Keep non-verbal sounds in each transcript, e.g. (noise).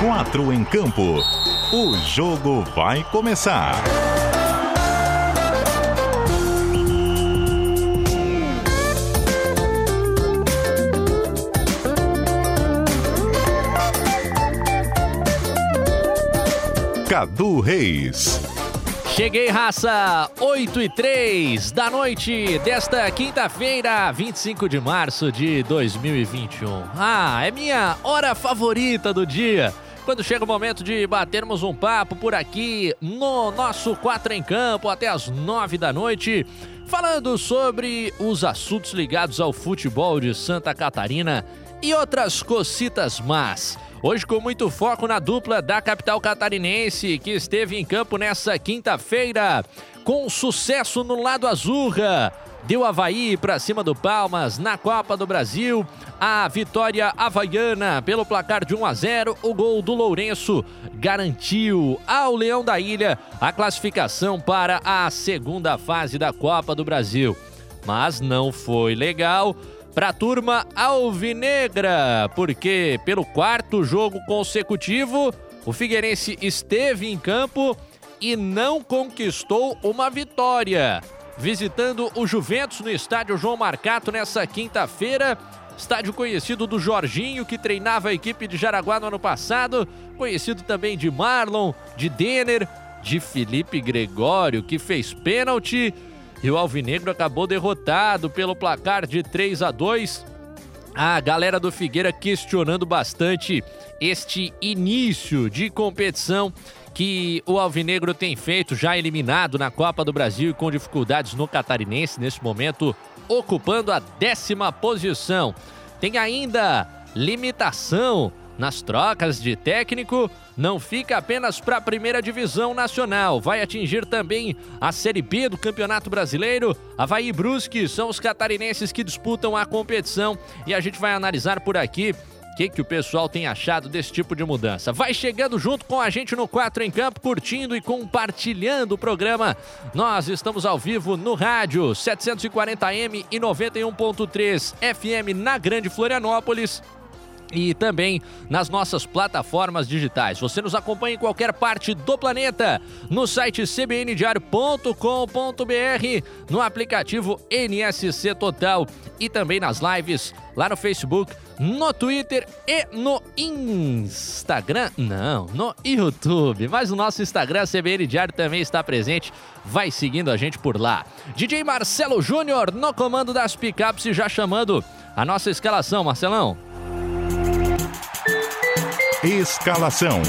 Quatro em campo. O jogo vai começar. Cadu Reis. Cheguei, raça! 8 e 3 da noite desta quinta-feira, 25 de março de 2021. Ah, é minha hora favorita do dia. Quando chega o momento de batermos um papo por aqui no nosso Quatro em Campo até as 9 da noite, falando sobre os assuntos ligados ao futebol de Santa Catarina e outras cocitas más. Hoje com muito foco na dupla da capital catarinense, que esteve em campo nessa quinta-feira, com sucesso no lado azurra. Deu Havaí para cima do Palmas na Copa do Brasil. A vitória havaiana pelo placar de 1 a 0. O gol do Lourenço garantiu ao Leão da Ilha a classificação para a segunda fase da Copa do Brasil. Mas não foi legal para a turma alvinegra, porque pelo quarto jogo consecutivo, o Figueirense esteve em campo e não conquistou uma vitória. Visitando o Juventus no estádio João Marcato nessa quinta-feira, estádio conhecido do Jorginho, que treinava a equipe de Jaraguá no ano passado, conhecido também de Marlon, de Denner, de Felipe Gregório, que fez pênalti. E o Alvinegro acabou derrotado pelo placar de 3 a 2. A galera do Figueira questionando bastante este início de competição que o Alvinegro tem feito, já eliminado na Copa do Brasil e com dificuldades no Catarinense, nesse momento ocupando a décima posição. Tem ainda limitação nas trocas de técnico, não fica apenas para a primeira divisão nacional, vai atingir também a Série B do Campeonato Brasileiro. Havaí e Brusque são os catarinenses que disputam a competição e a gente vai analisar por aqui o que, que o pessoal tem achado desse tipo de mudança. Vai chegando junto com a gente no 4 em Campo, curtindo e compartilhando o programa. Nós estamos ao vivo no rádio 740M e 91.3 FM na Grande Florianópolis e também nas nossas plataformas digitais. Você nos acompanha em qualquer parte do planeta no site cbndiario.com.br, no aplicativo NSC Total e também nas lives lá no Facebook, no Twitter e no Instagram. Não, no YouTube. Mas o nosso Instagram, CBN Diário, também está presente. Vai seguindo a gente por lá. DJ Marcelo Júnior no comando das picapes e já chamando a nossa escalação, Marcelão. Escalação.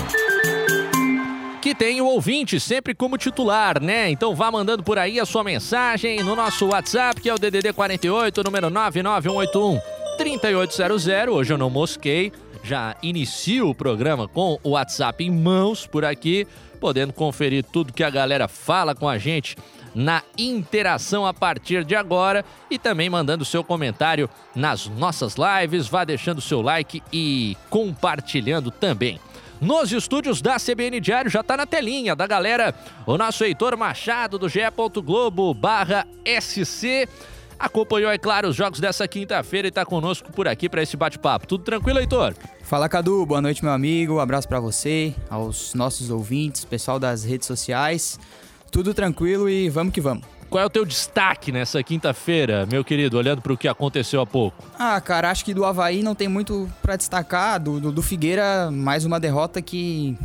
Que tem o ouvinte sempre como titular, né? Então vá mandando por aí a sua mensagem no nosso WhatsApp, que é o DDD 48, número 99181 3800. Hoje eu não mosquei, já inicio o programa com o WhatsApp em mãos por aqui, podendo conferir tudo que a galera fala com a gente na interação a partir de agora e também mandando seu comentário nas nossas lives. Vá deixando seu like e compartilhando também. Nos estúdios da CBN Diário já está na telinha da galera o nosso Heitor Machado do GE. Globo barra SC. Acompanhou, é claro, os jogos dessa quinta-feira e está conosco por aqui para esse bate-papo. Tudo tranquilo, Heitor? Fala, Cadu. Boa noite, meu amigo. Um abraço para você, aos nossos ouvintes, pessoal das redes sociais. Tudo tranquilo e vamos que vamos. Qual é o teu destaque nessa quinta-feira, meu querido, olhando para o que aconteceu há pouco? Ah, cara, acho que do Havaí não tem muito para destacar. Do, do, do, Figueira, mais uma derrota que,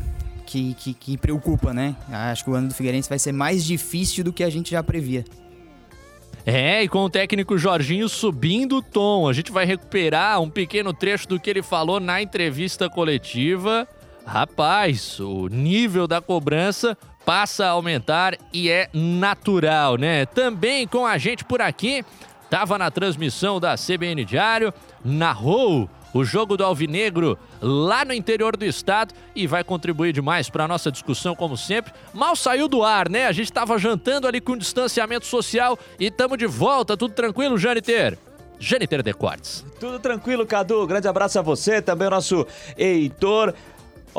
que, que, que preocupa, né? Acho que o ano do Figueirense vai ser mais difícil do que a gente já previa. É, e com o técnico Jorginho subindo o tom, a gente vai recuperar um pequeno trecho do que ele falou na entrevista coletiva. Rapaz, o nível da cobrança passa a aumentar e é natural, né? Também com a gente por aqui, tava na transmissão da CBN Diário, narrou o jogo do Alvinegro lá no interior do estado e vai contribuir demais para a nossa discussão, como sempre. Mal saiu do ar, né? A gente estava jantando ali com distanciamento social e estamos de volta. Tudo tranquilo, Janiter? Janiter Decortes. Tudo tranquilo, Cadu. Grande abraço a você, também o nosso Heitor.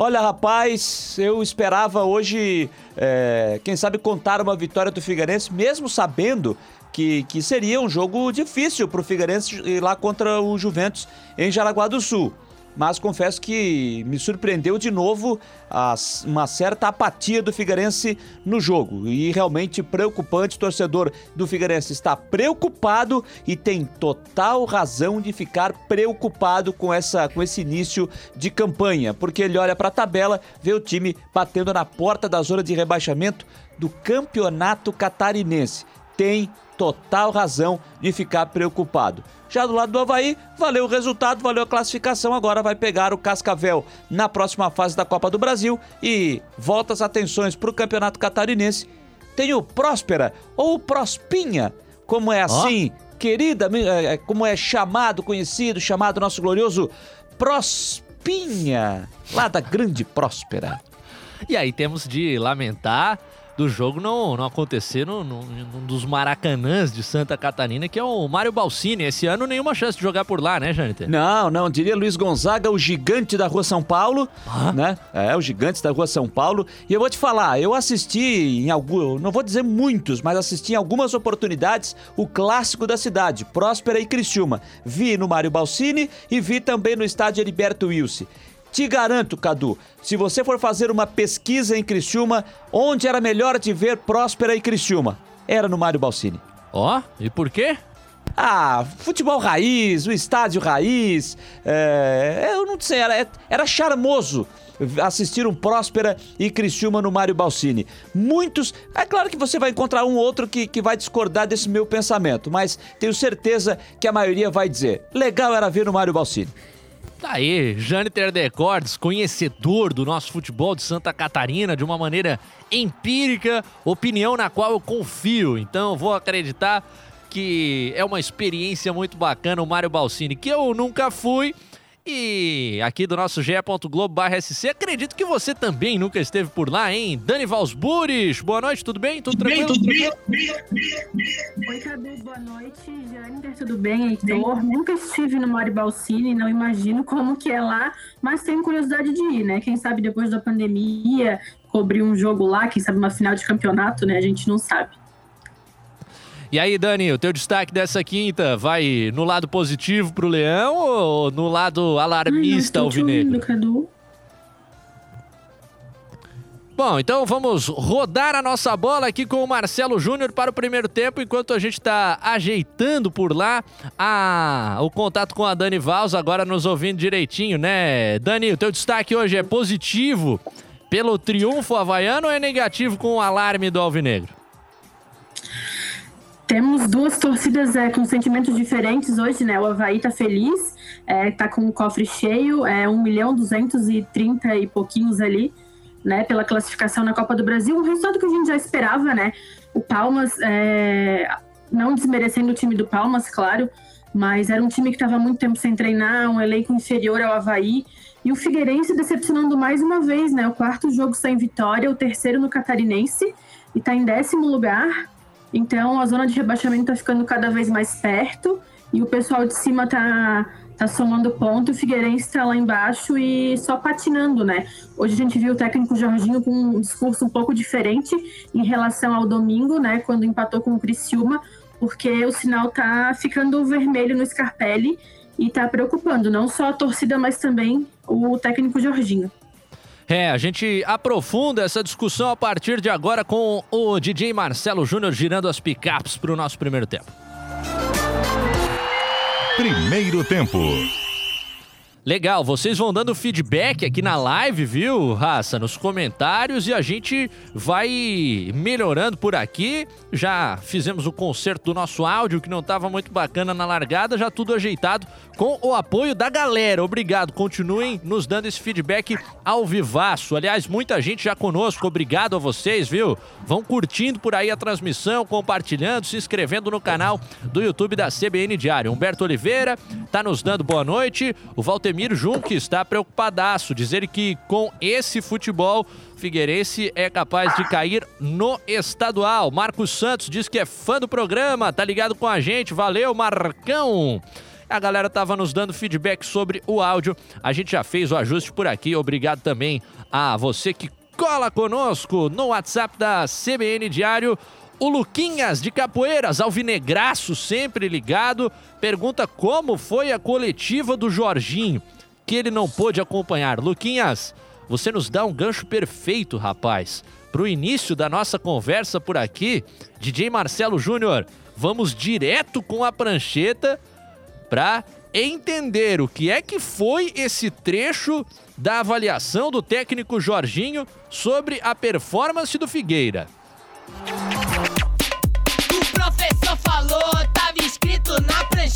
Olha, rapaz, eu esperava hoje, é, quem sabe, contar uma vitória do Figueirense, mesmo sabendo que, que seria um jogo difícil para o Figueirense ir lá contra o Juventus em Jaraguá do Sul. Mas confesso que me surpreendeu de novo as, uma certa apatia do Figueirense no jogo. E realmente preocupante, o torcedor do Figueirense está preocupado e tem total razão de ficar preocupado com, essa, com esse início de campanha, porque ele olha para a tabela, vê o time batendo na porta da zona de rebaixamento do campeonato catarinense. Tem total razão de ficar preocupado. Já do lado do Havaí, valeu o resultado, valeu a classificação. Agora vai pegar o Cascavel na próxima fase da Copa do Brasil e volta as atenções para o Campeonato Catarinense. Tem o Próspera ou Prospinha, como é assim, oh. querida, é, é, como é chamado, conhecido, chamado nosso glorioso Prospinha, lá da Grande Próspera. E aí temos de lamentar do jogo não, não acontecer num dos maracanãs de Santa Catarina, que é o Mário Balsini. Esse ano nenhuma chance de jogar por lá, né, Jâniter? Não, não. Diria Luiz Gonzaga, o gigante da Rua São Paulo, ah? né? É, o gigante da Rua São Paulo. E eu vou te falar, eu assisti em algum, não vou dizer muitos, mas assisti em algumas oportunidades o clássico da cidade, Próspera e Criciúma. Vi no Mário Balsini e vi também no estádio Heriberto Wilson. Te garanto, Cadu, se você for fazer uma pesquisa em Criciúma, onde era melhor te ver Próspera e Criciúma? Era no Mário Balsini. Ó, oh, e por quê? Ah, futebol raiz, o estádio raiz. É, eu não sei, era, era charmoso assistir um Próspera e Criciúma no Mário Balsini. Muitos. É claro que você vai encontrar um outro que, que vai discordar desse meu pensamento, mas tenho certeza que a maioria vai dizer: legal era ver no Mário Balsini. Tá aí, Jâniter Decordes, conhecedor do nosso futebol de Santa Catarina de uma maneira empírica, opinião na qual eu confio. Então vou acreditar que é uma experiência muito bacana o Mário Balsini, que eu nunca fui, e aqui do nosso ge.globo.sc, acredito que você também nunca esteve por lá, hein? Dani Valsburis, boa noite, tudo bem? Tudo, tudo tranquilo? Bem, tudo bem? Oi, Cadu, boa noite. Jander, tudo bem? Heitor, nunca estive no Mari Balsini, não imagino como que é lá, mas tenho curiosidade de ir, né? Quem sabe depois da pandemia, cobrir um jogo lá, quem sabe uma final de campeonato, né? A gente não sabe. E aí, Dani, o teu destaque dessa quinta vai no lado positivo pro Leão ou no lado alarmista alvinegro? Bom, então vamos rodar a nossa bola aqui com o Marcelo Júnior para o primeiro tempo, enquanto a gente está ajeitando por lá a, o contato com a Dani Valls, agora nos ouvindo direitinho, né? Dani, o teu destaque hoje é positivo pelo triunfo havaiano ou é negativo com o alarme do Alvinegro? Temos duas torcidas é, com sentimentos diferentes hoje, né? O Havaí tá feliz, é, tá com o cofre cheio, é 1 milhão 230 e pouquinhos ali, né? Pela classificação na Copa do Brasil. Um resultado que a gente já esperava, né? O Palmas, é, não desmerecendo o time do Palmas, claro, mas era um time que estava muito tempo sem treinar, um elenco inferior ao Havaí. E o Figueirense decepcionando mais uma vez, né? O quarto jogo sem vitória, o terceiro no Catarinense, e tá em décimo lugar então a zona de rebaixamento está ficando cada vez mais perto e o pessoal de cima está tá somando ponto, o Figueirense está lá embaixo e só patinando, né? Hoje a gente viu o técnico Jorginho com um discurso um pouco diferente em relação ao domingo, né? Quando empatou com o Criciúma, porque o sinal tá ficando vermelho no Scarpelli e tá preocupando não só a torcida, mas também o técnico Jorginho. É, a gente aprofunda essa discussão a partir de agora com o DJ Marcelo Júnior girando as picapes para o nosso primeiro tempo. Primeiro tempo. Legal, vocês vão dando feedback aqui na live, viu, Raça? Nos comentários e a gente vai melhorando por aqui. Já fizemos o conserto do nosso áudio, que não estava muito bacana na largada, já tudo ajeitado com o apoio da galera. Obrigado, continuem nos dando esse feedback ao vivaço. Aliás, muita gente já conosco, obrigado a vocês, viu? Vão curtindo por aí a transmissão, compartilhando, se inscrevendo no canal do YouTube da CBN Diário. Humberto Oliveira tá nos dando boa noite. O Walter Ademir Junque está preocupadaço, dizer que com esse futebol Figueirense é capaz de cair no estadual. Marcos Santos diz que é fã do programa, tá ligado com a gente. Valeu, Marcão! A galera tava nos dando feedback sobre o áudio. A gente já fez o ajuste por aqui. Obrigado também a você que cola conosco no WhatsApp da CBN Diário. O Luquinhas de Capoeiras, alvinegraço, sempre ligado, pergunta como foi a coletiva do Jorginho. que ele não pôde acompanhar. Luquinhas, você nos dá um gancho perfeito, rapaz. Para o início da nossa conversa por aqui, DJ Marcelo Júnior, vamos direto com a prancheta para entender o que é que foi esse trecho da avaliação do técnico Jorginho sobre a performance do Figueira.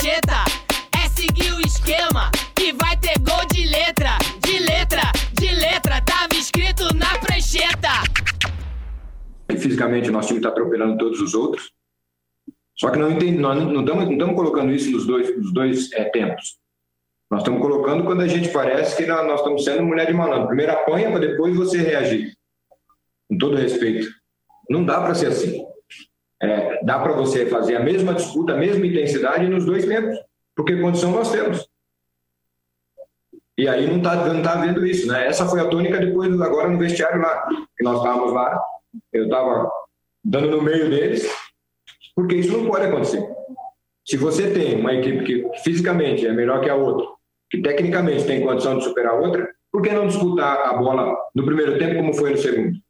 É seguir o esquema que vai ter gol de letra, de letra, de letra. Tava escrito na prancheta. Fisicamente, nosso time está atropelando todos os outros. Só que não entende, nós não estamos, não colocando isso nos dois, nos dois é, tempos. Nós estamos colocando quando a gente parece que nós, nós estamos sendo mulher de malandro. Primeiro apanha para depois você reagir. Com todo respeito. Não dá para ser assim. É, dá para você fazer a mesma disputa, a mesma intensidade nos dois tempos, porque condição nós temos. E aí não está não tá vendo isso, né? Essa foi a tônica depois, agora no vestiário lá, que nós estávamos lá, eu estava dando no meio deles, porque isso não pode acontecer. Se você tem uma equipe que fisicamente é melhor que a outra, que tecnicamente tem condição de superar a outra, por que não disputar a bola no primeiro tempo como foi no segundo?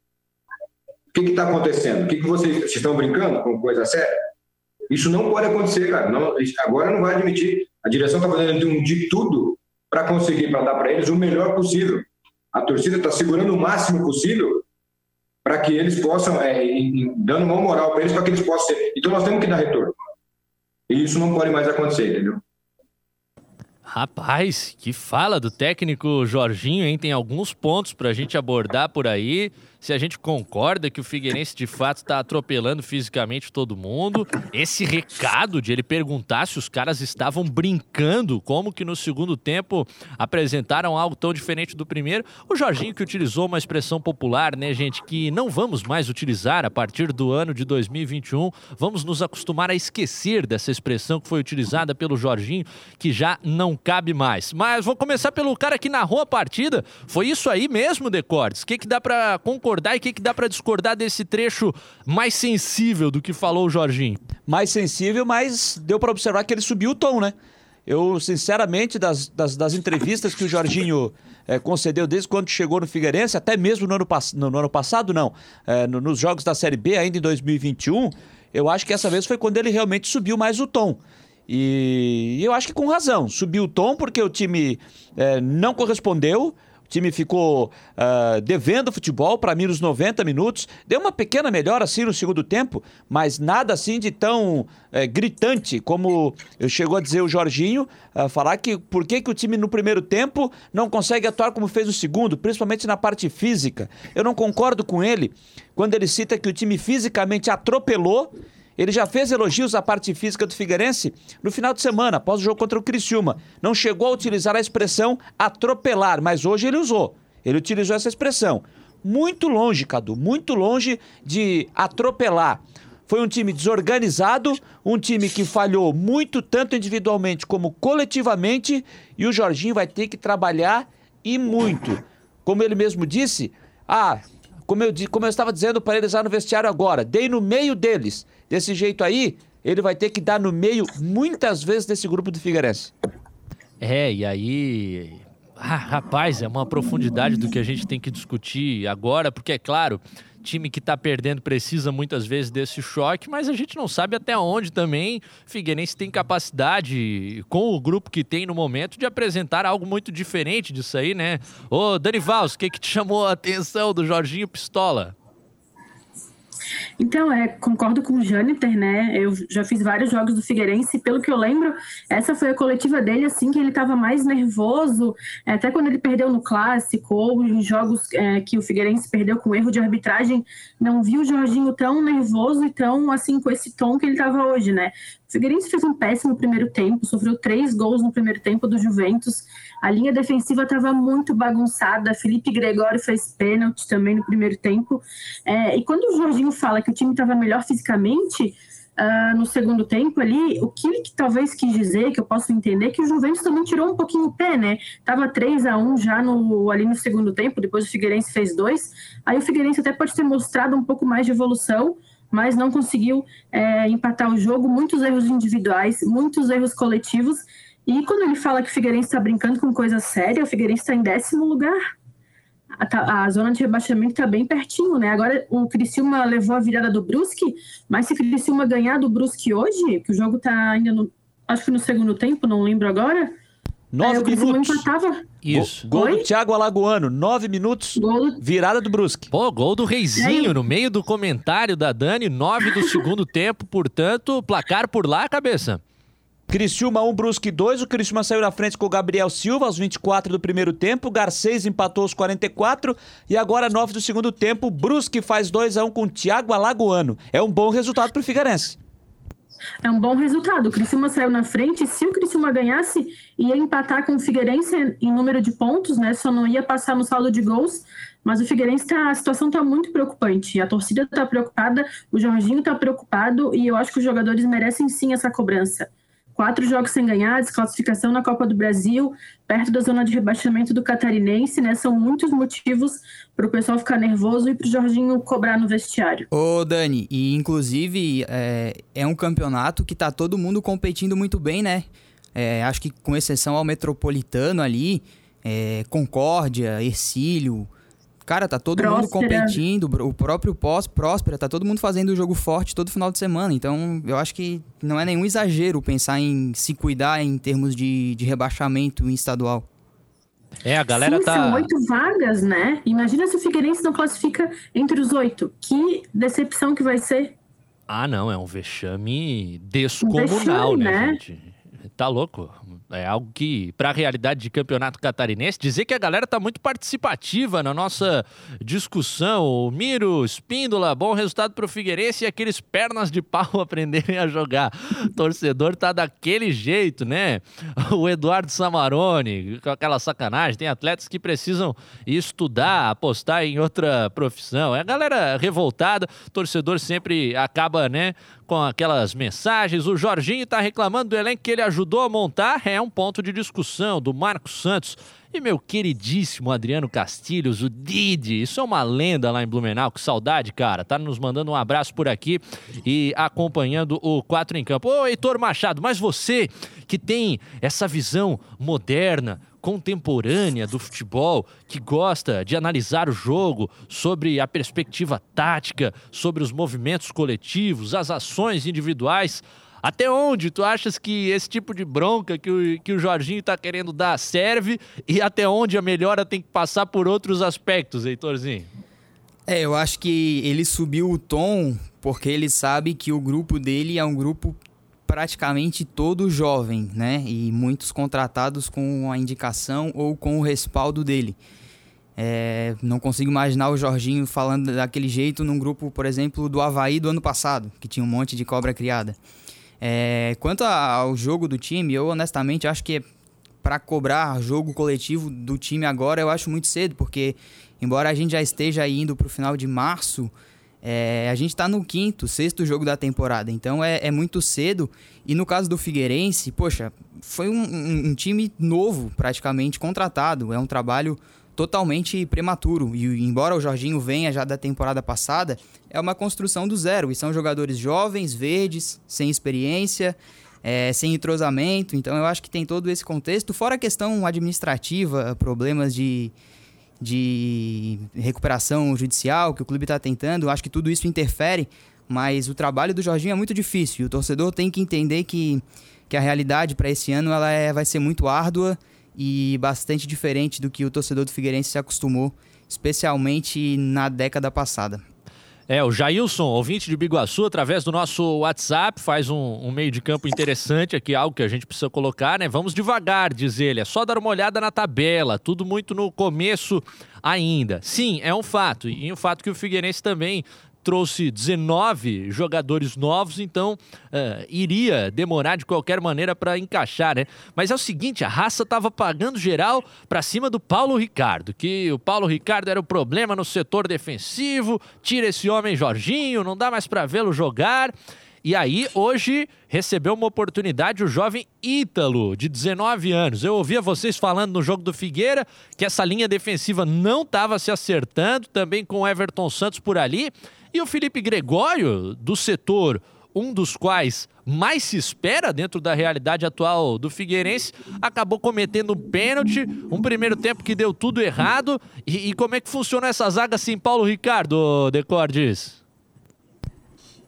O que está acontecendo? O que, que vocês, vocês estão brincando com coisa séria? Isso não pode acontecer, cara. Não, agora não vai admitir. A direção está fazendo de tudo para conseguir para dar para eles o melhor possível. A torcida está segurando o máximo possível para que eles possam, é, dando uma moral para eles, para que eles possam ser. Então nós temos que dar retorno. E isso não pode mais acontecer, entendeu? Rapaz, que fala do técnico Jorginho, hein? Tem alguns pontos para a gente abordar por aí se a gente concorda que o Figueirense de fato está atropelando fisicamente todo mundo. Esse recado de ele perguntar se os caras estavam brincando, como que no segundo tempo apresentaram algo tão diferente do primeiro. O Jorginho que utilizou uma expressão popular, né, gente, que não vamos mais utilizar a partir do ano de 2021. Vamos nos acostumar a esquecer dessa expressão que foi utilizada pelo Jorginho, que já não cabe mais. Mas vou começar pelo cara que narrou a partida. Foi isso aí mesmo, Decordes? O que, que dá para concordar? E o que, que dá para discordar desse trecho mais sensível do que falou o Jorginho? Mais sensível, mas deu para observar que ele subiu o tom, né? Eu, sinceramente, das, das, das entrevistas que o Jorginho é, concedeu desde quando chegou no Figueirense, até mesmo no ano, no, no ano passado, não, é, no, nos jogos da Série B, ainda em 2021, eu acho que essa vez foi quando ele realmente subiu mais o tom. E, e eu acho que com razão. Subiu o tom porque o time é, não correspondeu time ficou uh, devendo futebol para mim nos 90 minutos. Deu uma pequena melhora assim no segundo tempo, mas nada assim de tão uh, gritante como chegou a dizer o Jorginho, uh, falar que por que, que o time no primeiro tempo não consegue atuar como fez no segundo, principalmente na parte física. Eu não concordo com ele quando ele cita que o time fisicamente atropelou ele já fez elogios à parte física do Figueirense no final de semana, após o jogo contra o Criciúma. Não chegou a utilizar a expressão atropelar, mas hoje ele usou. Ele utilizou essa expressão. Muito longe, Cadu, muito longe de atropelar. Foi um time desorganizado, um time que falhou muito, tanto individualmente como coletivamente, e o Jorginho vai ter que trabalhar e muito. Como ele mesmo disse, ah, como eu, como eu estava dizendo para eles lá no vestiário agora, dei no meio deles. Desse jeito aí, ele vai ter que dar no meio muitas vezes desse grupo do Figueirense. É, e aí. Ah, rapaz, é uma profundidade do que a gente tem que discutir agora, porque é claro, time que está perdendo precisa muitas vezes desse choque, mas a gente não sabe até onde também Figueirense tem capacidade, com o grupo que tem no momento, de apresentar algo muito diferente disso aí, né? Ô, Dani Vals, o que, que te chamou a atenção do Jorginho Pistola? Então, é, concordo com o Jâniter, né? Eu já fiz vários jogos do Figueirense, pelo que eu lembro, essa foi a coletiva dele, assim, que ele estava mais nervoso, é, até quando ele perdeu no Clássico, ou em jogos é, que o Figueirense perdeu com erro de arbitragem, não viu o Jorginho tão nervoso e tão, assim, com esse tom que ele estava hoje, né? Figueirense fez um péssimo primeiro tempo, sofreu três gols no primeiro tempo do Juventus, a linha defensiva estava muito bagunçada. Felipe Gregório fez pênalti também no primeiro tempo. É, e quando o Jorginho fala que o time estava melhor fisicamente, Uh, no segundo tempo ali, o que ele que talvez quis dizer, que eu posso entender, que o Juventus também tirou um pouquinho o pé, né? Tava 3 a 1 já no, ali no segundo tempo, depois o Figueirense fez dois. Aí o Figueirense até pode ter mostrado um pouco mais de evolução, mas não conseguiu é, empatar o jogo. Muitos erros individuais, muitos erros coletivos. E quando ele fala que o Figueirense está brincando com coisa séria, o Figueirense está em décimo lugar. A, a, zona de rebaixamento está bem pertinho, né? Agora o Criciúma levou a virada do Brusque, mas se o Criciúma ganhar do Brusque hoje, que o jogo está ainda no, acho que no segundo tempo, não lembro agora. Nove é, minutos. Empatava. Isso. Gol Oi? do Thiago Alagoano, nove minutos, Gol do- virada do Brusque. Pô, gol do Reizinho no meio do comentário da Dani, nove do segundo (laughs) tempo, portanto, placar por lá, cabeça. Criciúma 1, Brusque 2. O Criciúma saiu na frente com o Gabriel Silva aos 24 do primeiro tempo. O Garcês empatou aos 44. E agora, 9 do segundo tempo, o Brusque faz 2 a 1 com o Thiago Alagoano. É um bom resultado pro Figueirense. É um bom resultado. O Criciúma saiu na frente. Se o Criciúma ganhasse, ia empatar com o Figueirense em número de pontos, né? Só não ia passar no saldo de gols. Mas o Figueirense tá, a situação está muito preocupante. A torcida está preocupada, o Jorginho está preocupado e eu acho que os jogadores merecem sim essa cobrança. Quatro jogos sem ganhar, desclassificação na Copa do Brasil, perto da zona de rebaixamento do Catarinense, né? São muitos motivos para o pessoal ficar nervoso e para o Jorginho cobrar no vestiário. Ô, Dani, e inclusive é, é um campeonato que tá todo mundo competindo muito bem, né? É, acho que com exceção ao Metropolitano ali, é, Concórdia, Ercílio. Cara, tá todo mundo Próspera. competindo. O próprio pós Próspera, tá todo mundo fazendo jogo forte todo final de semana. Então, eu acho que não é nenhum exagero pensar em se cuidar em termos de, de rebaixamento em estadual. É, a galera Sim, tá. São oito vagas, né? Imagina se o Figueirense não classifica entre os oito. Que decepção que vai ser. Ah, não, é um vexame descomunal, vexame, né, né? gente? Tá louco. É algo que, pra realidade de campeonato catarinense, dizer que a galera tá muito participativa na nossa discussão. O Miro, Espíndola, bom resultado pro Figueirense e aqueles pernas de pau (laughs) aprenderem a jogar. O torcedor tá daquele jeito, né? O Eduardo Samarone, com aquela sacanagem. Tem atletas que precisam estudar, apostar em outra profissão. É a galera revoltada, o torcedor sempre acaba, né? Com aquelas mensagens. O Jorginho tá reclamando do elenco que ele ajudou a montar. É um ponto de discussão do Marcos Santos. E meu queridíssimo Adriano Castilhos, o Didi. Isso é uma lenda lá em Blumenau. Que saudade, cara. Tá nos mandando um abraço por aqui e acompanhando o 4 em Campo. Ô, Heitor Machado, mas você que tem essa visão moderna, contemporânea do futebol, que gosta de analisar o jogo sobre a perspectiva tática, sobre os movimentos coletivos, as ações individuais. Até onde tu achas que esse tipo de bronca que o, que o Jorginho tá querendo dar serve e até onde a melhora tem que passar por outros aspectos, Heitorzinho? É, eu acho que ele subiu o tom porque ele sabe que o grupo dele é um grupo praticamente todo jovem, né? E muitos contratados com a indicação ou com o respaldo dele. É, não consigo imaginar o Jorginho falando daquele jeito num grupo, por exemplo, do Havaí do ano passado, que tinha um monte de cobra criada. É, quanto ao jogo do time, eu honestamente acho que para cobrar jogo coletivo do time agora, eu acho muito cedo, porque embora a gente já esteja indo para o final de março, é, a gente está no quinto, sexto jogo da temporada, então é, é muito cedo. E no caso do Figueirense, poxa, foi um, um- um time novo, praticamente contratado. É um trabalho totalmente prematuro. E embora o Jorginho venha já da temporada passada, é uma construção do zero. E são jogadores jovens, verdes, sem experiência, é, sem entrosamento. Então eu acho que tem todo esse contexto. Fora a questão administrativa, problemas de, de recuperação judicial que o clube está tentando, acho que tudo isso interfere. Mas o trabalho do Jorginho é muito difícil. E o torcedor tem que entender que, que a realidade para esse ano ela é, vai ser muito árdua e bastante diferente do que o torcedor do Figueirense se acostumou, especialmente na década passada. É, o Jailson, ouvinte de Biguaçu, através do nosso WhatsApp, faz um, um meio de campo interessante aqui, algo que a gente precisa colocar, né? Vamos devagar, diz ele, é só dar uma olhada na tabela, tudo muito no começo ainda. Sim, é um fato, e um fato que o Figueirense também trouxe 19 jogadores novos, então eh, iria demorar de qualquer maneira para encaixar, né? Mas é o seguinte, a raça tava pagando geral para cima do Paulo Ricardo, que o Paulo Ricardo era o problema no setor defensivo, tira esse homem Jorginho, não dá mais para vê-lo jogar. E aí, hoje, recebeu uma oportunidade o jovem Ítalo, de 19 anos. Eu ouvia vocês falando no jogo do Figueira que essa linha defensiva não estava se acertando, também com o Everton Santos por ali. E o Felipe Gregório, do setor um dos quais mais se espera dentro da realidade atual do Figueirense, acabou cometendo pênalti, um primeiro tempo que deu tudo errado. E, e como é que funciona essa zaga assim, Paulo Ricardo, Decordes?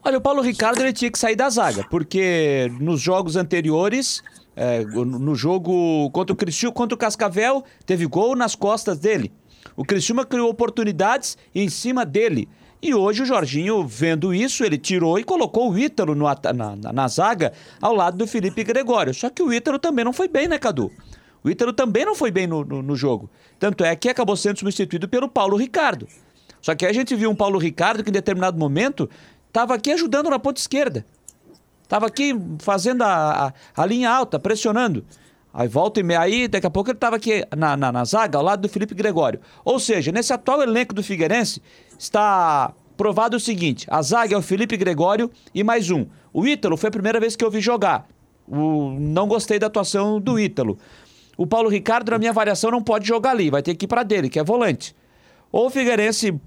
Olha, o Paulo Ricardo ele tinha que sair da zaga, porque nos jogos anteriores, é, no jogo contra o Cristiúma, contra o Cascavel, teve gol nas costas dele. O Cristiúma criou oportunidades em cima dele. E hoje o Jorginho, vendo isso, ele tirou e colocou o Ítalo no, na, na, na, zaga ao lado do Felipe Gregório. Só que o Ítalo também não foi bem, né, Cadu? O Ítalo também não foi bem no, no, no jogo. Tanto é que acabou sendo substituído pelo Paulo Ricardo. Só que a gente viu um Paulo Ricardo que em determinado momento estava aqui ajudando na ponta esquerda. Estava aqui fazendo a, a, a, linha alta, pressionando. Aí volta e meia, aí daqui a pouco ele estava aqui na, na, na, zaga, ao lado do Felipe Gregório. Ou seja, nesse atual elenco do Figueirense, está provado o seguinte: a zaga é o Felipe Gregório e mais um. O Ítalo foi a primeira vez que eu vi jogar. O, não gostei da atuação do Ítalo. O Paulo Ricardo, na minha avaliação, não pode jogar ali, vai ter que ir para dele, que é volante. Ou o Figueirense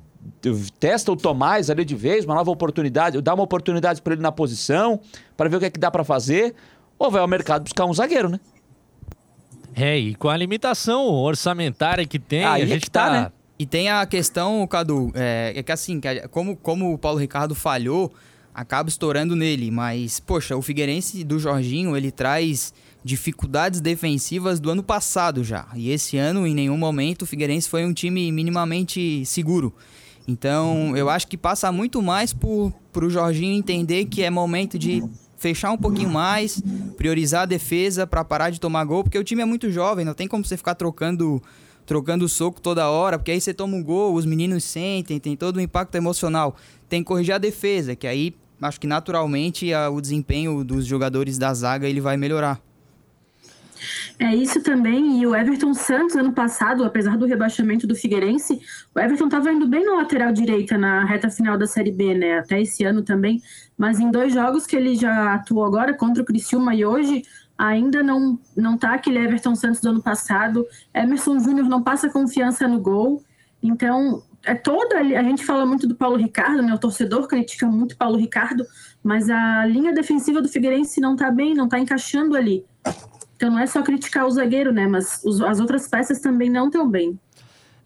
testa o Tomás ali de vez, uma nova oportunidade, dá uma oportunidade para ele na posição, para ver o que é que dá para fazer, ou vai ao mercado buscar um zagueiro, né? É, e com a limitação orçamentária que tem, Aí a é gente é tá, tá, né? E tem a questão, Cadu, é, é que assim, como, como o Paulo Ricardo falhou, acaba estourando nele, mas, poxa, o Figueirense do Jorginho, ele traz dificuldades defensivas do ano passado já. E esse ano, em nenhum momento, o Figueirense foi um time minimamente seguro. Então, eu acho que passa muito mais por o Jorginho entender que é momento de fechar um pouquinho mais, priorizar a defesa para parar de tomar gol, porque o time é muito jovem, não tem como você ficar trocando trocando soco toda hora, porque aí você toma um gol, os meninos sentem, tem todo o impacto emocional. Tem que corrigir a defesa, que aí acho que naturalmente a, o desempenho dos jogadores da zaga ele vai melhorar. É isso também, e o Everton Santos, ano passado, apesar do rebaixamento do Figueirense, o Everton estava indo bem na lateral direita na reta final da Série B, né? Até esse ano também. Mas em dois jogos que ele já atuou agora, contra o Criciúma e hoje, ainda não, não tá aquele Everton Santos do ano passado. Emerson Júnior não passa confiança no gol. Então, é toda a gente fala muito do Paulo Ricardo, né? O torcedor critica muito Paulo Ricardo, mas a linha defensiva do Figueirense não tá bem, não tá encaixando ali. Então não é só criticar o zagueiro, né? Mas os, as outras peças também não estão bem.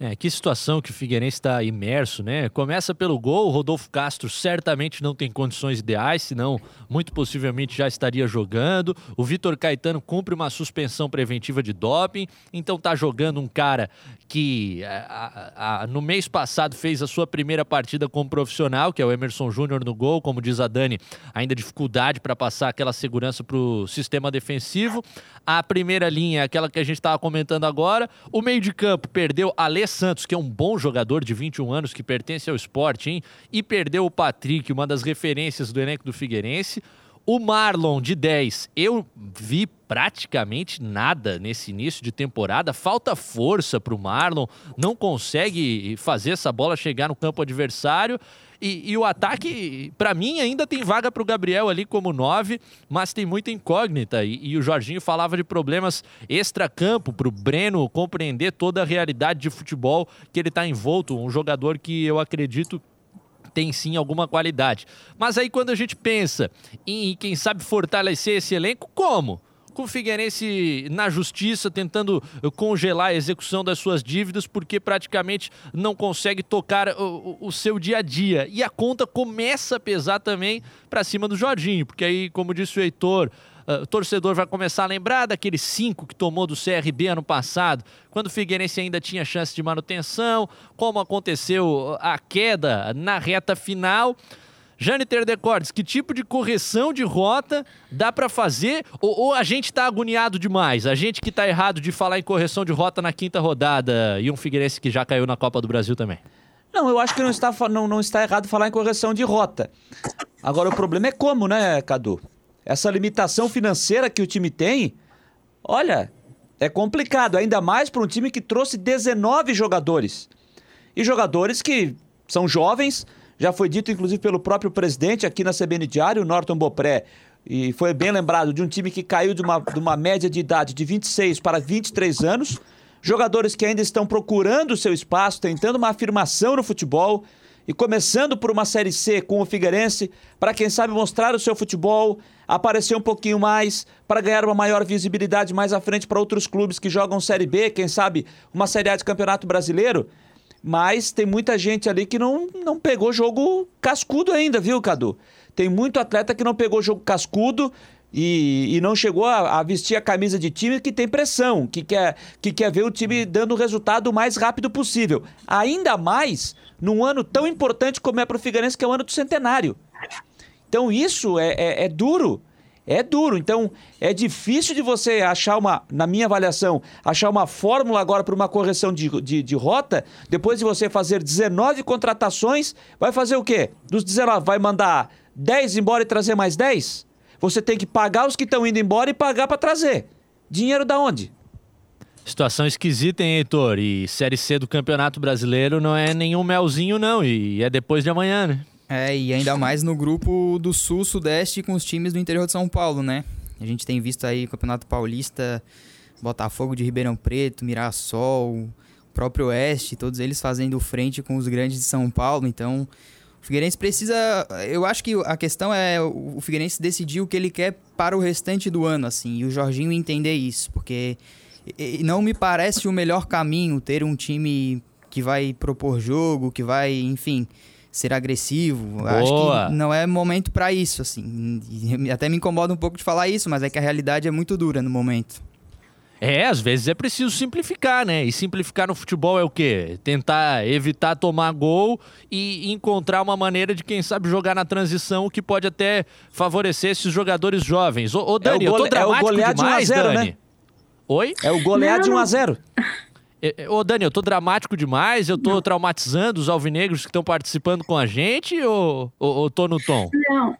É, que situação que o Figueirense está imerso, né? Começa pelo gol, o Rodolfo Castro certamente não tem condições ideais, senão muito possivelmente já estaria jogando. O Vitor Caetano cumpre uma suspensão preventiva de doping, então tá jogando um cara que a, a, a, no mês passado fez a sua primeira partida como profissional, que é o Emerson Júnior no gol, como diz a Dani, ainda dificuldade para passar aquela segurança para o sistema defensivo. A primeira linha é aquela que a gente estava comentando agora. O meio de campo perdeu Alê Santos, que é um bom jogador de 21 anos que pertence ao esporte, hein? E perdeu o Patrick, uma das referências do elenco do Figueirense. O Marlon, de 10, eu vi praticamente nada nesse início de temporada. Falta força para o Marlon, não consegue fazer essa bola chegar no campo adversário. E, e o ataque, para mim, ainda tem vaga para o Gabriel ali como 9, mas tem muita incógnita. E, e o Jorginho falava de problemas extra-campo para o Breno compreender toda a realidade de futebol que ele está envolto. Um jogador que eu acredito tem sim alguma qualidade. Mas aí quando a gente pensa em quem sabe fortalecer esse elenco, como? Com o Figueirense na justiça, tentando congelar a execução das suas dívidas, porque praticamente não consegue tocar o, o seu dia a dia. E a conta começa a pesar também para cima do Jorginho, porque aí, como disse o Heitor, Uh, o torcedor vai começar a lembrar daqueles cinco que tomou do CRB ano passado, quando o Figueirense ainda tinha chance de manutenção, como aconteceu a queda na reta final. Jâniter Decordes, que tipo de correção de rota dá para fazer? Ou, ou, a gente está agoniado demais? A gente que está errado de falar em correção de rota na quinta rodada e um Figueirense que já caiu na Copa do Brasil também? Não, eu acho que não está, não, não está errado falar em correção de rota. Agora, o problema é como, né, Cadu? Essa limitação financeira que o time tem, olha, é complicado, ainda mais para um time que trouxe 19 jogadores. E jogadores que são jovens, já foi dito, inclusive, pelo próprio presidente aqui na CBN Diário, Norton Bopré, e foi bem lembrado de um time que caiu de uma, de uma média de idade de 26 para 23 anos, jogadores que ainda estão procurando o seu espaço, tentando uma afirmação no futebol. e começando por uma Série C com o Figueirense, para quem sabe mostrar o seu futebol, aparecer um pouquinho mais, para ganhar uma maior visibilidade mais à frente para outros clubes que jogam Série B, quem sabe uma Série A de Campeonato Brasileiro. Mas tem muita gente ali que não, não pegou jogo cascudo ainda, viu, Cadu? Tem muito atleta que não pegou jogo cascudo e, e não chegou a, a, vestir a camisa de time que tem pressão, que quer, que quer ver o time dando o resultado o mais rápido possível. Ainda mais num ano tão importante como é para o Figueirense, que é o ano do centenário. Então isso é, é, é duro. É duro, então é difícil de você achar uma, na minha avaliação, achar uma fórmula agora para uma correção de, de, de, rota, depois de você fazer 19 contratações, vai fazer o quê? Dos 19, vai mandar 10 embora e trazer mais 10? Você tem que pagar os que estão indo embora e pagar para trazer. Dinheiro da onde? Situação esquisita, hein, Heitor? E Série C do Campeonato Brasileiro não é nenhum melzinho, não, e é depois de amanhã, né? É, e ainda mais no grupo do Sul-Sudeste com os times do interior de São Paulo, né? A gente tem visto aí Campeonato Paulista, Botafogo de Ribeirão Preto, Mirassol, próprio Oeste, todos eles fazendo frente com os grandes de São Paulo. Então, o Figueirense precisa. Eu acho que a questão é o Figueirense decidir o que ele quer para o restante do ano, assim, e o Jorginho entender isso, porque não me parece o melhor caminho ter um time que vai propor jogo, que vai, enfim, ser agressivo. Boa. Acho que não é momento para isso, assim. Até me incomoda um pouco de falar isso, mas é que a realidade é muito dura no momento. É, às vezes é preciso simplificar, né? E simplificar no futebol é o quê? Tentar evitar tomar gol e encontrar uma maneira de, quem sabe, jogar na transição que pode até favorecer esses jogadores jovens. Ô, ô Dani, é eu tô dramático é o demais, de 1 a 0, Dani. Né? Oi? É o golear de 1 a 0 Ô, Dani, eu tô dramático demais? Eu tô não. traumatizando os alvinegros que estão participando com a gente ou, ou, ou tô no tom? Não,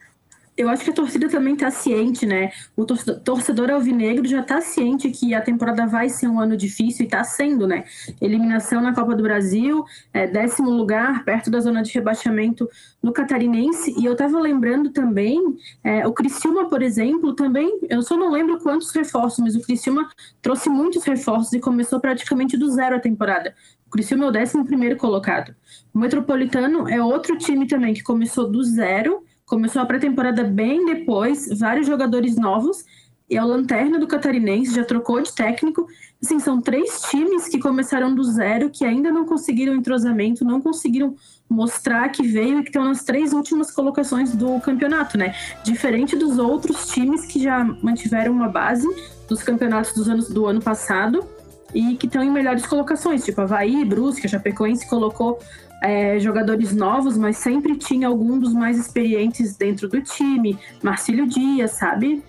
eu acho que a torcida também está ciente, né? O torcedor alvinegro já está ciente que a temporada vai ser um ano difícil e está sendo, né? Eliminação na Copa do Brasil, é, décimo lugar, perto da zona de rebaixamento no Catarinense. E eu estava lembrando também, é, o Criciúma, por exemplo, também, eu só não lembro quantos reforços, mas o Criciúma trouxe muitos reforços e começou praticamente do zero a temporada. O Criciúma é o décimo primeiro colocado. O Metropolitano é outro time também que começou do zero Começou a pré-temporada bem depois, vários jogadores novos, e é o Lanterna do Catarinense já trocou de técnico. Assim, são três times que começaram do zero, que ainda não conseguiram entrosamento, não conseguiram mostrar que veio e que estão nas três últimas colocações do campeonato, né? Diferente dos outros times que já mantiveram uma base dos campeonatos dos anos do ano passado e que estão em melhores colocações, tipo Havaí, Brusque, Chapecoense colocou é, jogadores novos, mas sempre tinha algum dos mais experientes dentro do time. Marcílio Dias, sabe?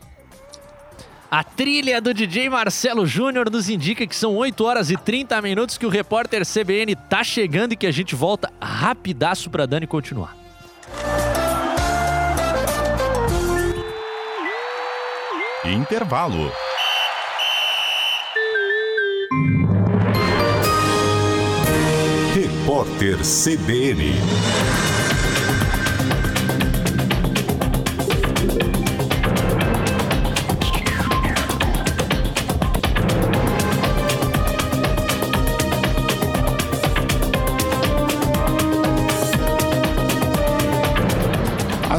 A trilha do DJ Marcelo Júnior nos indica que são 8 horas e 30 minutos que o repórter CBN tá chegando e que a gente volta rapidaço para Dani continuar. Intervalo. Repórter CBN.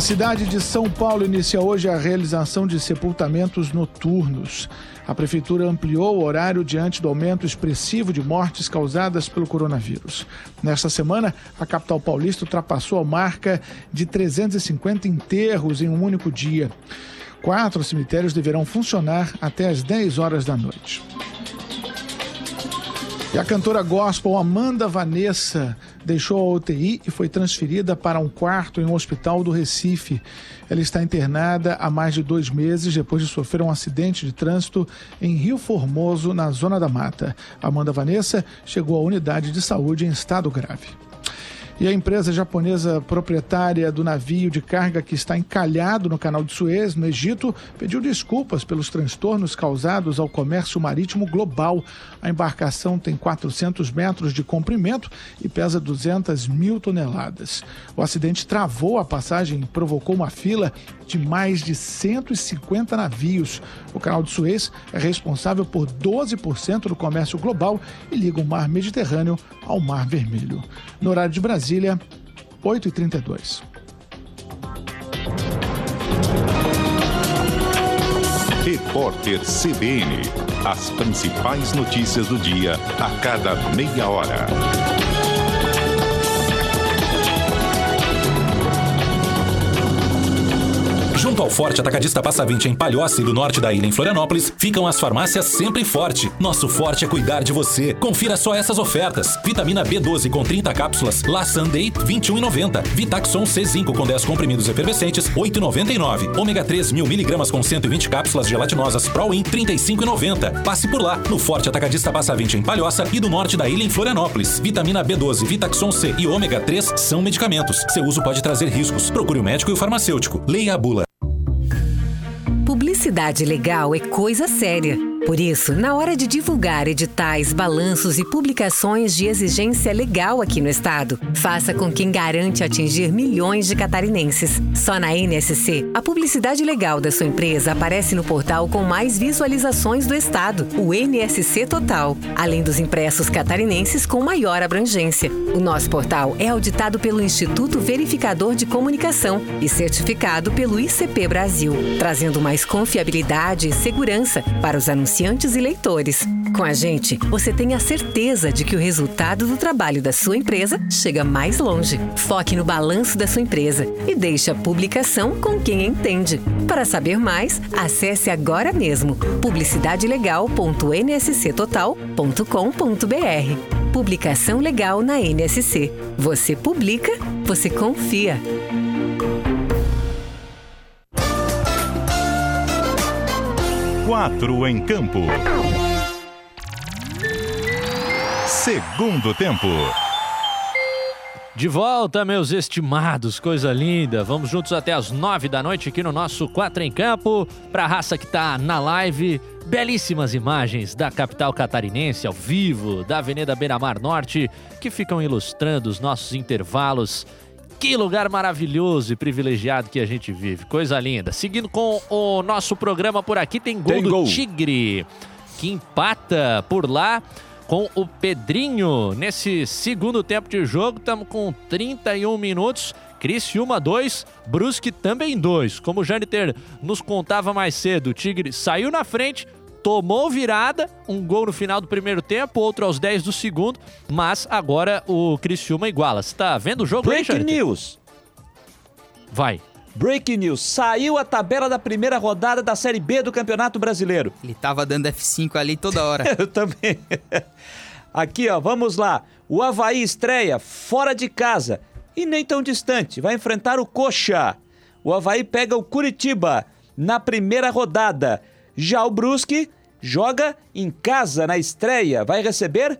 Cidade de São Paulo inicia hoje a realização de sepultamentos noturnos. A prefeitura ampliou o horário diante do aumento expressivo de mortes causadas pelo coronavírus. Nesta semana, a capital paulista ultrapassou a marca de 350 enterros em um único dia. Quatro cemitérios deverão funcionar até às 10 horas da noite. E a cantora gospel Amanda Vanessa deixou a UTI e foi transferida para um quarto em um hospital do Recife. Ela está internada há mais de dois meses depois de sofrer um acidente de trânsito em Rio Formoso, na Zona da Mata. Amanda Vanessa chegou à unidade de saúde em estado grave. E a empresa japonesa proprietária do navio de carga que está encalhado no canal de Suez, no Egito, pediu desculpas pelos transtornos causados ao comércio marítimo global. A embarcação tem 400 metros de comprimento e pesa 200 mil toneladas. O acidente travou a passagem e provocou uma fila de mais de 150 navios. O canal de Suez é responsável por 12% do comércio global e liga o mar Mediterrâneo ao Mar Vermelho. No horário de Brasília, 8h32. Repórter CBN. As principais notícias do dia a cada meia hora. Junto ao Forte Atacadista Passa 20 em Palhoça e do norte da ilha em Florianópolis, ficam as farmácias Sempre Forte. Nosso forte é cuidar de você. Confira só essas ofertas. Vitamina B12 com 30 cápsulas, La Sunday 21,90. Vitaxon C5 com 10 comprimidos efervescentes 8,99. Ômega 3 mil miligramas com 120 cápsulas gelatinosas Pro-In 35,90. Passe por lá no Forte Atacadista Passa 20 em Palhoça e do norte da ilha em Florianópolis. Vitamina B12, Vitaxon C e Ômega 3 são medicamentos. Seu uso pode trazer riscos. Procure o médico e o farmacêutico. Leia a bula. Publicidade legal é coisa séria. Por isso, na hora de divulgar editais, balanços e publicações de exigência legal aqui no estado, faça com quem garante atingir milhões de catarinenses. Só na NSC, a publicidade legal da sua empresa aparece no portal com mais visualizações do estado, o NSC Total, além dos impressos catarinenses com maior abrangência. O nosso portal é auditado pelo Instituto Verificador de Comunicação e certificado pelo ICP Brasil, trazendo mais confiabilidade e segurança para os anunciantes e leitores. Com a gente, você tem a certeza de que o resultado do trabalho da sua empresa chega mais longe. Foque no balanço da sua empresa e deixe a publicação com quem entende. Para saber mais, acesse agora mesmo publicidadelegal.nsctotal.com.br. Publicação legal na NSC. Você publica, você confia. Quatro em campo. Segundo tempo. De volta, meus estimados, coisa linda. Vamos juntos até as nove da noite aqui no nosso Quatro em Campo. Pra raça que tá na live, belíssimas imagens da capital catarinense ao vivo, da Avenida Beira Mar Norte, que ficam ilustrando os nossos intervalos. Que lugar maravilhoso e privilegiado que a gente vive. Coisa linda. Seguindo com o nosso programa por aqui, tem gol Tem do gol. Tigre, que empata por lá com o Pedrinho. Nesse segundo tempo de jogo, estamos com 31 minutos. Criciúma 2, Brusque também 2. Como o Janiter nos contava mais cedo, o Tigre saiu na frente, tomou virada, um gol no final do primeiro tempo, outro aos 10 do segundo, mas agora o Criciúma iguala. Você tá vendo o jogo aí, Breaking Janiter? news. Vai. Breaking news. Saiu a tabela da primeira rodada da Série B do Campeonato Brasileiro. Ele tava dando F5 ali toda hora. (laughs) Eu também. Aqui, ó, vamos lá. O Havaí estreia fora de casa e nem tão distante. Vai enfrentar o Coxa. O Havaí pega o Curitiba na primeira rodada. Já o Brusque joga em casa na estreia. Vai receber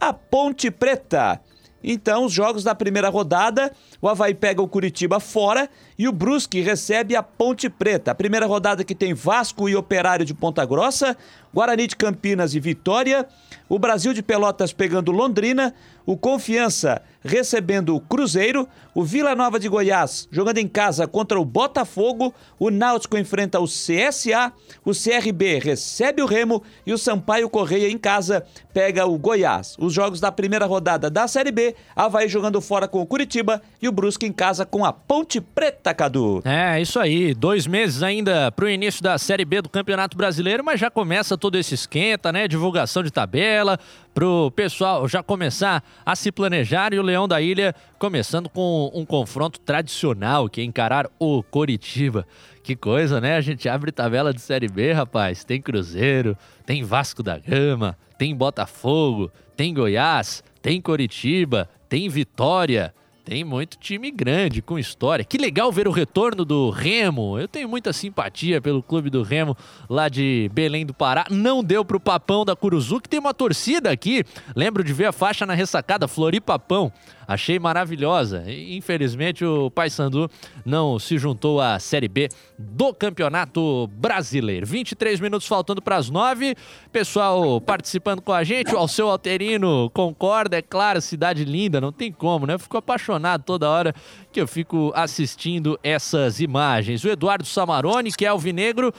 a Ponte Preta. Então, os jogos da primeira rodada, o Havaí pega o Curitiba fora e o Brusque recebe a Ponte Preta. A primeira rodada que tem Vasco e Operário de Ponta Grossa, Guarani de Campinas e Vitória, o Brasil de Pelotas pegando Londrina, o Confiança recebendo o Cruzeiro, o Vila Nova de Goiás jogando em casa contra o Botafogo, o Náutico enfrenta o CSA, o CRB recebe o Remo e o Sampaio Correia em casa pega o Goiás. Os jogos da primeira rodada da Série B, Havaí jogando fora com o Curitiba e o Brusque em casa com a Ponte Preta, Cadu. É, isso aí. Dois meses ainda pro início da Série B do Campeonato Brasileiro, mas já começa todo esse esquenta, né? Divulgação de tabela, pro pessoal já começar a se planejar e o Leão da Ilha começando com um confronto tradicional, que é encarar o Coritiba. Que coisa, né? A gente abre tabela de Série B, rapaz. Tem Cruzeiro, tem Vasco da Gama, tem Botafogo, tem Goiás, tem Coritiba, tem Vitória. Tem muito time grande, com história. Que legal ver o retorno do Remo. Eu tenho muita simpatia pelo clube do Remo lá de Belém do Pará. Não deu pro Papão da Curuzu, que tem uma torcida aqui. Lembro de ver a faixa na ressacada Floripapão. Achei maravilhosa. Infelizmente o Paysandu não se juntou à Série B do Campeonato Brasileiro. 23 minutos faltando para as 9. Pessoal participando com a gente. O Alceu Alterino concorda, é claro, cidade linda, não tem como, né? Ficou apaixonado toda hora que eu fico assistindo essas imagens. O Eduardo Samarone, que é alvinegro,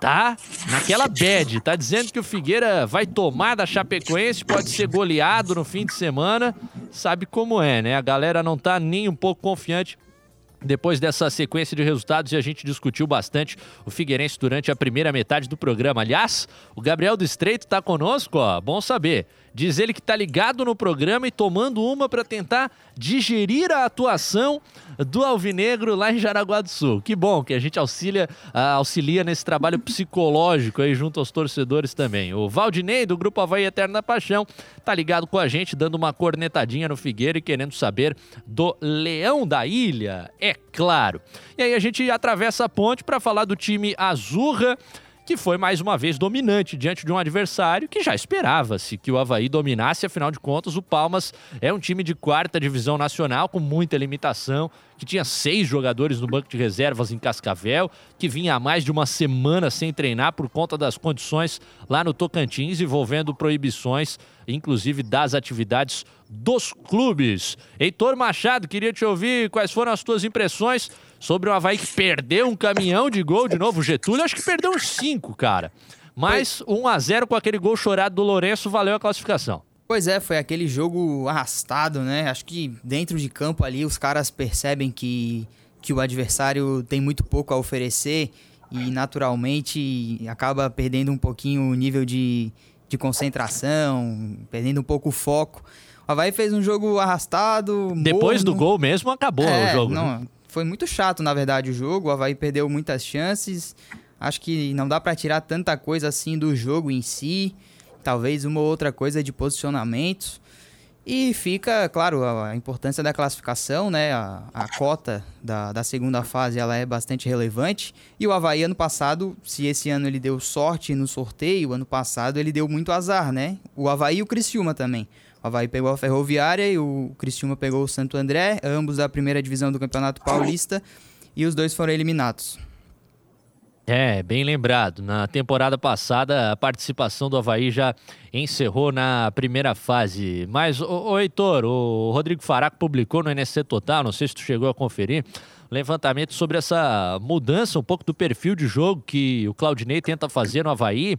tá naquela bad, tá dizendo que o Figueira vai tomar da Chapecoense, pode ser goleado no fim de semana. Sabe como é, né? A galera não tá nem um pouco confiante depois dessa sequência de resultados, e a gente discutiu bastante o Figueirense durante a primeira metade do programa. Aliás, o Gabriel do Estreito está conosco, ó. Bom saber. Diz ele que está ligado no programa e tomando uma para tentar digerir a atuação do Alvinegro lá em Jaraguá do Sul. Que bom que a gente auxilia, auxilia nesse trabalho psicológico aí junto aos torcedores também. O Valdinei, do Grupo Havaí Eterna Paixão, tá ligado com a gente, dando uma cornetadinha no Figueira e querendo saber do Leão da Ilha, é claro. E aí a gente atravessa a ponte para falar do time Azurra que foi mais uma vez dominante diante de um adversário que já esperava-se que o Havaí dominasse, afinal de contas, o Palmas é um time de quarta divisão nacional com muita limitação, que tinha seis jogadores no banco de reservas em Cascavel, que vinha há mais de uma semana sem treinar por conta das condições lá no Tocantins, envolvendo proibições, inclusive das atividades dos clubes. Heitor Machado, queria te ouvir quais foram as tuas impressões sobre o Havaí que perdeu um caminhão de gol de novo. Getúlio, acho que perdeu uns cinco, cara. Mas 1 a 0 com aquele gol chorado do Lourenço valeu a classificação. Pois é, foi aquele jogo arrastado, né? Acho que dentro de campo ali os caras percebem que, que o adversário tem muito pouco a oferecer e naturalmente acaba perdendo um pouquinho o nível de, de concentração, perdendo um pouco o foco. O Havaí fez um jogo arrastado. Depois morno. do gol mesmo acabou é, o jogo. Não, foi muito chato, na verdade, o jogo. O Havaí perdeu muitas chances. Acho que não dá para tirar tanta coisa assim do jogo em si. Talvez uma ou outra coisa de posicionamentos. E fica, claro, a importância da classificação, né? A, a cota da, da segunda fase ela é bastante relevante. E o Havaí, ano passado, se esse ano ele deu sorte no sorteio, ano passado ele deu muito azar, né? O Havaí e o Criciúma também. O Havaí pegou a Ferroviária e o Cristiúma pegou o Santo André, ambos da primeira divisão do Campeonato Paulista, e os dois foram eliminados. É, bem lembrado. Na temporada passada, a participação do Havaí já encerrou na primeira fase. Mas, ô Heitor, o Rodrigo Faraco publicou no NSC Total, não sei se tu chegou a conferir, levantamento sobre essa mudança um pouco do perfil de jogo que o Claudinei tenta fazer no Havaí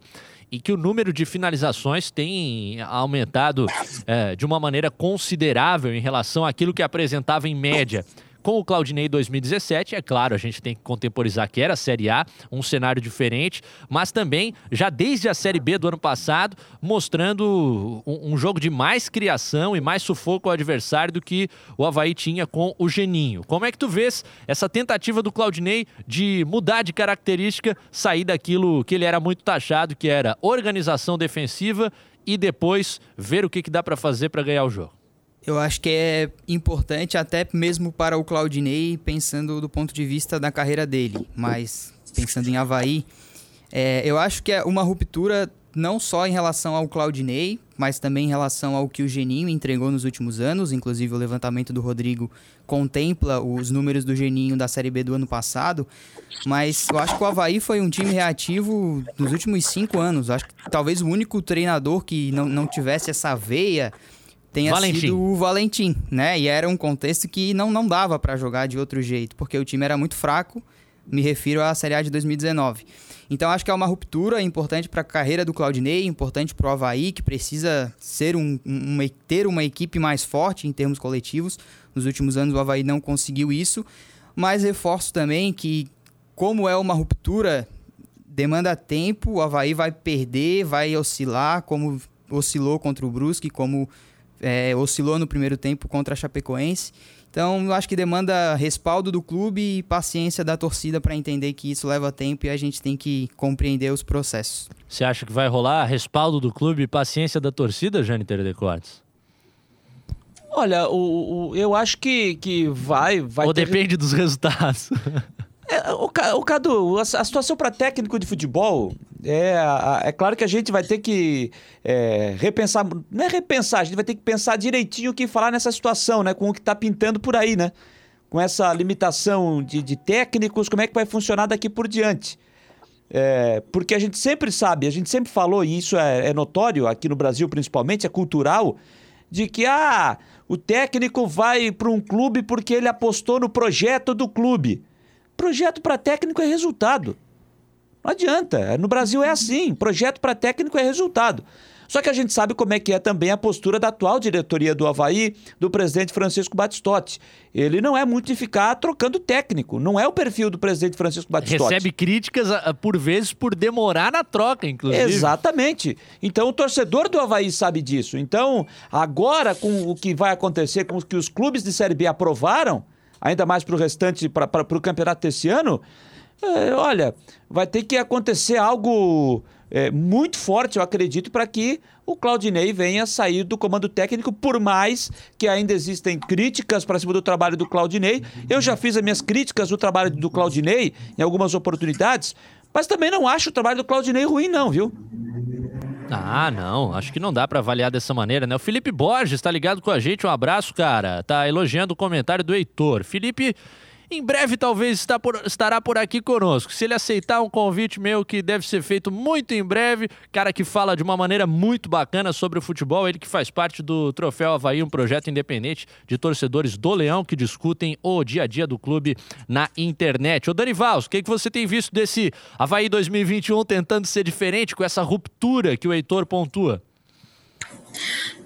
e que o número de finalizações tem aumentado é, de uma maneira considerável em relação àquilo que apresentava em média com o Claudinei 2017. É claro, a gente tem que contemporizar que era a Série A, um cenário diferente, mas também já desde a Série B do ano passado, mostrando um, jogo de mais criação e mais sufoco ao adversário do que o Havaí tinha com o Geninho. Como é que tu vês essa tentativa do Claudinei de mudar de característica, sair daquilo que ele era muito taxado, que era organização defensiva e depois ver o que, que dá para fazer para ganhar o jogo? Eu acho que é importante até mesmo para o Claudinei, pensando do ponto de vista da carreira dele, mas pensando em Havaí, é, eu acho que é uma ruptura não só em relação ao Claudinei, mas também em relação ao que o Geninho entregou nos últimos anos. Inclusive, o levantamento do Rodrigo contempla os números do Geninho da Série B do ano passado. Mas eu acho que o Havaí foi um time reativo nos últimos cinco anos. Acho que talvez o único treinador que não, não tivesse essa veia tenha Valentim. sido o Valentim, né? E era um contexto que não, não dava para jogar de outro jeito, porque o time era muito fraco. Me refiro à Série A de 2019. Então acho que é uma ruptura importante para a carreira do Claudinei, importante para o Havaí, que precisa ser um, um, ter uma equipe mais forte em termos coletivos. Nos últimos anos o Havaí não conseguiu isso, mas reforço também que, como é uma ruptura, demanda tempo, o Havaí vai perder, vai oscilar, como oscilou contra o Brusque, como é, oscilou no primeiro tempo contra a Chapecoense. Então, eu acho que demanda respaldo do clube e paciência da torcida para entender que isso leva tempo e a gente tem que compreender os processos. Você acha que vai rolar respaldo do clube e paciência da torcida, Jâniter de Cortes? Olha, o, o, eu acho que, que vai, vai. Ou ter... depende dos resultados. (laughs) É, o, o Cadu, a, a situação para técnico de futebol é, é claro que a gente vai ter que é, repensar, não é repensar, a gente vai ter que pensar direitinho o que falar nessa situação, né? Com o que está pintando por aí, né? Com essa limitação de, de técnicos, como é que vai funcionar daqui por diante? É, porque a gente sempre sabe, a gente sempre falou, e isso é, é notório aqui no Brasil principalmente, é cultural, de que ah, O técnico vai para um clube porque ele apostou no projeto do clube. Projeto para técnico é resultado. Não adianta. No Brasil é assim. Projeto para técnico é resultado. Só que a gente sabe como é que é também a postura da atual diretoria do Havaí, do presidente Francisco Batistotti. Ele não é muito de ficar trocando técnico. Não é o perfil do presidente Francisco Batistotti. Recebe críticas, ah, por vezes, por demorar na troca, inclusive. Exatamente. Então o torcedor do Havaí sabe disso. Então, agora, com o que vai acontecer, com o que os clubes de Série B aprovaram, ainda mais para o restante, para o campeonato desse ano, é, olha, vai ter que acontecer algo é, muito forte, eu acredito, para que o Claudinei venha sair do comando técnico, por mais que ainda existem críticas para cima do trabalho do Claudinei. Eu já fiz as minhas críticas do trabalho do Claudinei em algumas oportunidades, mas também não acho o trabalho do Claudinei ruim, não, viu? Ah, não. Acho que não dá para avaliar dessa maneira, né? O Felipe Borges está ligado com a gente. Um abraço, cara. Tá elogiando o comentário do Heitor. Felipe em breve, talvez, está por, estará por aqui conosco. Se ele aceitar um convite meu que deve ser feito muito em breve, cara que fala de uma maneira muito bacana sobre o futebol, ele que faz parte do Troféu Havaí, um projeto independente de torcedores do Leão que discutem o dia a dia do clube na internet. Ô Danival, o que, que você tem visto desse Havaí 2021 tentando ser diferente com essa ruptura que o Heitor pontua?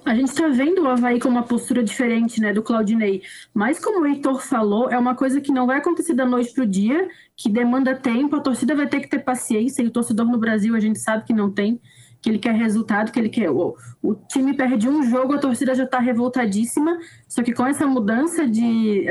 A gente está vendo o Havaí com uma postura diferente, né, do Claudinei. Mas como o Heitor falou, é uma coisa que não vai acontecer da noite para o dia, que demanda tempo, a torcida vai ter que ter paciência, e o torcedor no Brasil a gente sabe que não tem que ele quer resultado, que ele quer. O, o time perde um jogo, a torcida já está revoltadíssima. Só que com essa mudança de.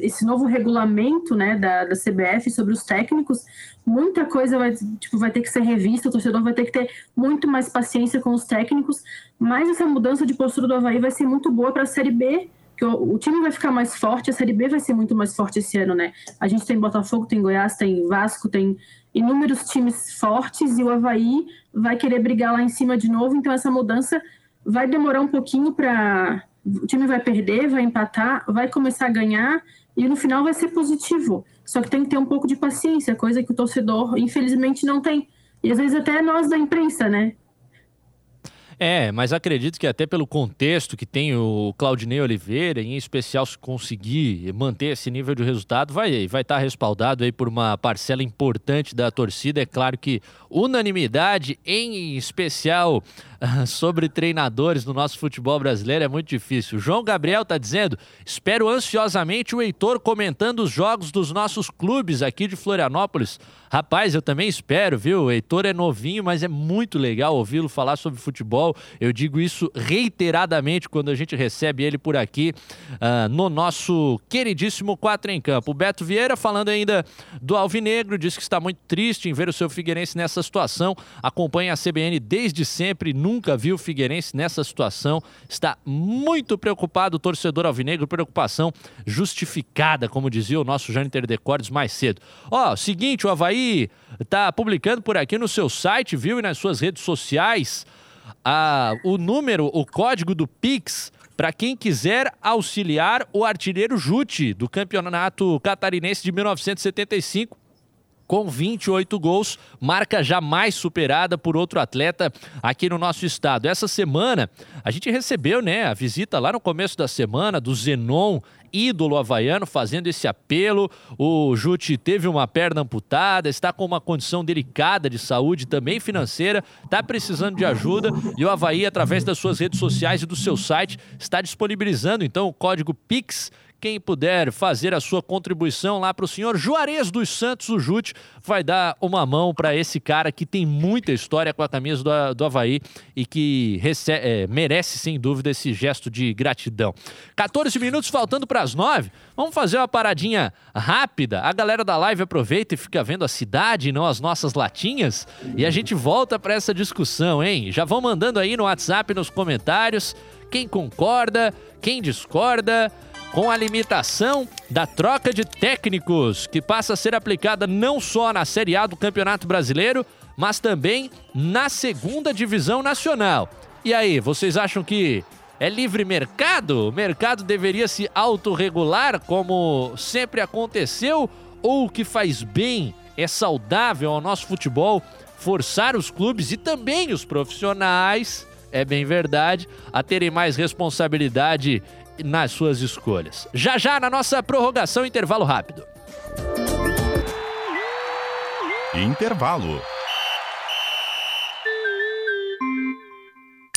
esse novo regulamento né, da, da CBF sobre os técnicos, muita coisa vai, tipo, vai ter que ser revista, o torcedor vai ter que ter muito mais paciência com os técnicos. Mas essa mudança de postura do Havaí vai ser muito boa para a Série B que o, o, time vai ficar mais forte, a Série B vai ser muito mais forte esse ano, né? A gente tem Botafogo, tem Goiás, tem Vasco, tem inúmeros times fortes e o Havaí vai querer brigar lá em cima de novo, então essa mudança vai demorar um pouquinho para. O time vai perder, vai empatar, vai começar a ganhar e no final vai ser positivo. Só que tem que ter um pouco de paciência, coisa que o torcedor, infelizmente, não tem. E às vezes até nós da imprensa, né? É, mas acredito que até pelo contexto que tem o Claudinei Oliveira, em especial se conseguir manter esse nível de resultado, vai vai estar tá respaldado aí por uma parcela importante da torcida. É claro que unanimidade, em especial (laughs) sobre treinadores no nosso futebol brasileiro é muito difícil. João Gabriel está dizendo: espero ansiosamente o Heitor comentando os jogos dos nossos clubes aqui de Florianópolis. Rapaz, eu também espero, viu? O Heitor é novinho, mas é muito legal ouvi-lo falar sobre futebol. Eu digo isso reiteradamente quando a gente recebe ele por aqui uh, no nosso queridíssimo Quatro em Campo. O Beto Vieira falando ainda do Alvinegro, diz que está muito triste em ver o seu Figueirense nessa situação. Acompanha a CBN desde sempre, nunca nunca viu o Figueirense nessa situação. Está muito preocupado o torcedor alvinegro, preocupação justificada, como dizia o nosso Jâniter Decordes mais cedo. Ó, seguinte, o Havaí tá publicando por aqui no seu site, viu, e nas suas redes sociais, a, o número, o código do Pix para quem quiser auxiliar o artilheiro Jute do Campeonato Catarinense de 1975 com 28 gols, marca jamais superada por outro atleta aqui no nosso estado. Essa semana a gente recebeu, né, a visita lá no começo da semana do Zenon ídolo havaiano fazendo esse apelo. O Jute teve uma perna amputada, está com uma condição delicada de saúde, também financeira, está precisando de ajuda e o Havaí, através das suas redes sociais e do seu site, está disponibilizando então o código PIX quem puder fazer a sua contribuição lá para o senhor Juarez dos Santos, o Jute, vai dar uma mão para esse cara que tem muita história com a camisa do, do Havaí e que recebe, é, merece, sem dúvida, esse gesto de gratidão. 14 minutos faltando para as 9. Vamos fazer uma paradinha rápida. A galera da live aproveita e fica vendo a cidade não as nossas latinhas. E a gente volta para essa discussão, hein? Já vão mandando aí no WhatsApp, nos comentários, quem concorda, quem discorda com a limitação da troca de técnicos, que passa a ser aplicada não só na Série A do Campeonato Brasileiro, mas também na segunda divisão nacional. E aí, vocês acham que é livre mercado? O mercado deveria se autorregular como sempre aconteceu? Ou o que faz bem, é saudável ao nosso futebol, forçar os clubes e também os profissionais, é bem verdade, a terem mais responsabilidade nas suas escolhas. Já já na nossa prorrogação, intervalo rápido. Intervalo.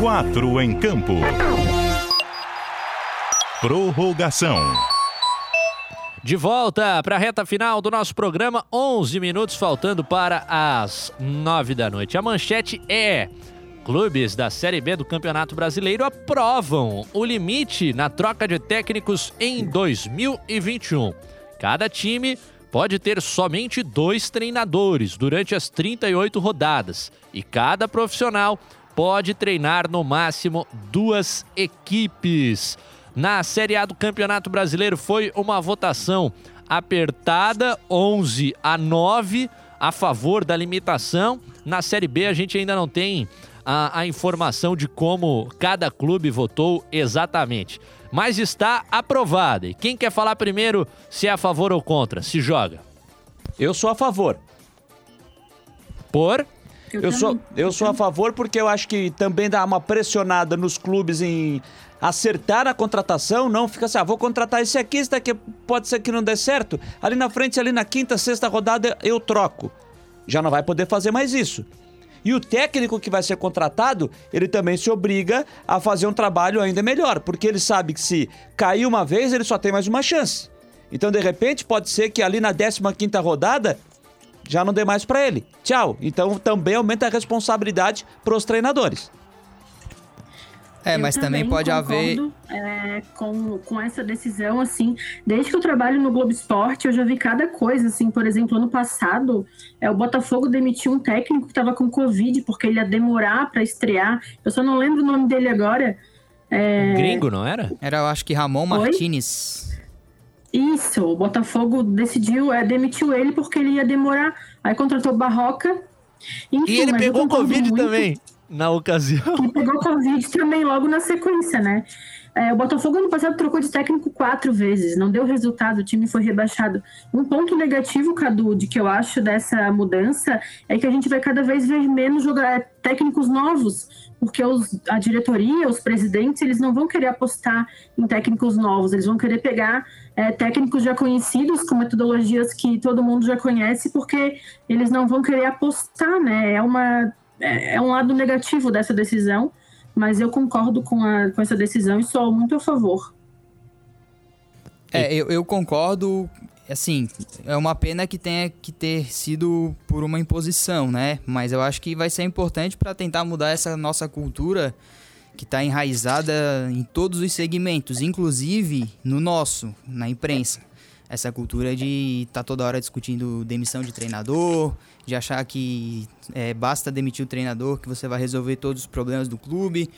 Quatro em campo. Prorrogação. De volta para a reta final do nosso programa, 11 minutos faltando para as 9 da noite. A manchete é: clubes da Série B do Campeonato Brasileiro aprovam o limite na troca de técnicos em 2021. Cada time pode ter somente dois treinadores durante as 38 rodadas e cada profissional pode treinar no máximo duas equipes. Na Série A do Campeonato Brasileiro foi uma votação apertada, 11 a 9 a favor da limitação. Na Série B a gente ainda não tem a, a informação de como cada clube votou exatamente. Mas está aprovada. E quem quer falar primeiro se é a favor ou contra? Se joga. Eu sou a favor. Por? Eu, sou, eu sou a favor porque eu acho que também dá uma pressionada nos clubes em acertar a contratação, não fica assim, ah, vou contratar esse aqui, esse daqui pode ser que não dê certo. Ali na frente, ali na quinta, sexta rodada, eu troco. Já não vai poder fazer mais isso. E o técnico que vai ser contratado, ele também se obriga a fazer um trabalho ainda melhor, porque ele sabe que se cair uma vez, ele só tem mais uma chance. Então, de repente, pode ser que ali na 15 quinta rodada, já não dê mais para ele. Tchau. Então também aumenta a responsabilidade para os treinadores. É, mas eu também pode haver. É, com, com essa decisão, assim, desde que eu trabalho no Globo Esporte, eu já vi cada coisa, assim, por exemplo, ano passado, é, o Botafogo demitiu um técnico que estava com Covid, porque ele ia demorar para estrear. Eu só não lembro o nome dele agora. É... Gringo, não era? Era, eu acho que Ramon Oi? Martinez. Isso, o Botafogo decidiu, é, demitiu ele porque ele ia demorar. Aí contratou Barroca. Enfim, E ele pegou Covid muito. também, na ocasião. E pegou Covid também logo na sequência, né? É, o Botafogo ano passado trocou de técnico quatro vezes, não deu resultado, o time foi rebaixado. Um ponto negativo, Cadu, de que eu acho dessa mudança é que a gente vai cada vez ver menos jogar técnicos novos, porque os- a diretoria, os presidentes, eles não vão querer apostar em técnicos novos, eles vão querer pegar é, técnicos já conhecidos, com metodologias que todo mundo já conhece, porque eles não vão querer apostar, né? É, uma, é, é um lado negativo dessa decisão, mas eu concordo com, a, com essa decisão e sou muito a favor. É, eu, eu concordo. Assim, é uma pena que tenha que ter sido por uma imposição, né? Mas eu acho que vai ser importante para tentar mudar essa nossa cultura que está enraizada em todos os segmentos, inclusive no nosso, na imprensa. Essa cultura de estar toda hora discutindo demissão de treinador, de achar que é, basta demitir o treinador que você vai resolver todos os problemas do clube.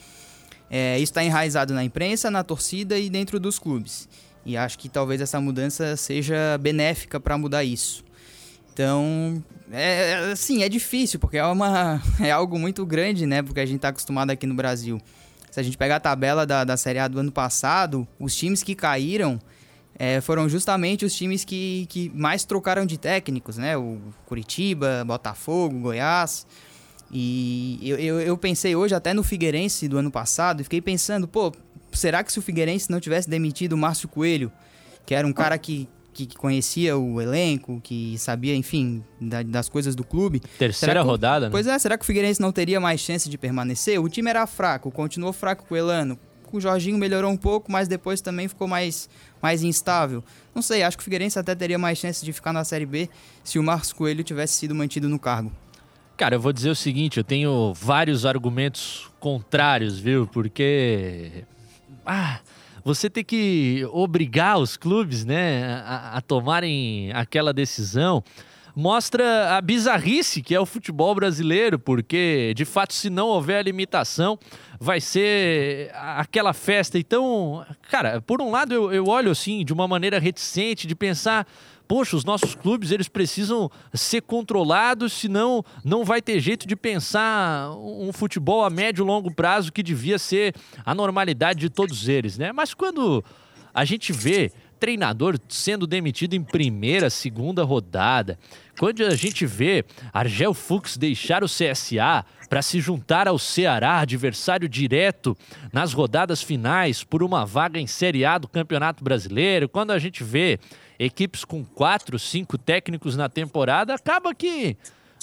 É, isso está enraizado na imprensa, na torcida e dentro dos clubes. E acho que talvez essa mudança seja benéfica para mudar isso. Então, é, assim, é difícil, porque é, uma, (laughs) é algo muito grande, né? Porque a gente está acostumado aqui no Brasil Se a gente pegar a tabela da, da Série A do ano passado, os times que caíram é, foram justamente os times que, que mais trocaram de técnicos, né? O Curitiba, Botafogo, Goiás. E eu, eu, eu, pensei hoje até no Figueirense do ano passado e fiquei pensando, pô, será que se o Figueirense não tivesse demitido o Márcio Coelho, que era um cara que, que, conhecia o elenco, que sabia, enfim, da, das coisas do clube. Terceira que, rodada, né? Pois é, será que o Figueirense não teria mais chance de permanecer? O time era fraco, continuou fraco com o Elano. O Jorginho melhorou um pouco, mas depois também ficou mais, mais instável. Não sei, acho que o Figueirense até teria mais chance de ficar na Série B se o Marcos Coelho tivesse sido mantido no cargo. Cara, eu vou dizer o seguinte, eu tenho vários argumentos contrários, viu? Porque. Ah, você tem que obrigar os clubes, né, a, a tomarem aquela decisão mostra a bizarrice que é o futebol brasileiro, porque de fato, se não houver limitação, vai ser aquela festa. Então, cara, por um lado eu, eu olho assim de uma maneira reticente de pensar poxa, os nossos clubes eles precisam ser controlados, senão não vai ter jeito de pensar um futebol a médio e longo prazo que devia ser a normalidade de todos eles, né? Mas quando a gente vê treinador sendo demitido em primeira, segunda rodada. Quando a gente vê Argel Fux deixar o CSA para se juntar ao Ceará, adversário direto nas rodadas finais por uma vaga em Série A do Campeonato Brasileiro, quando a gente vê equipes com quatro, cinco técnicos na temporada, acaba que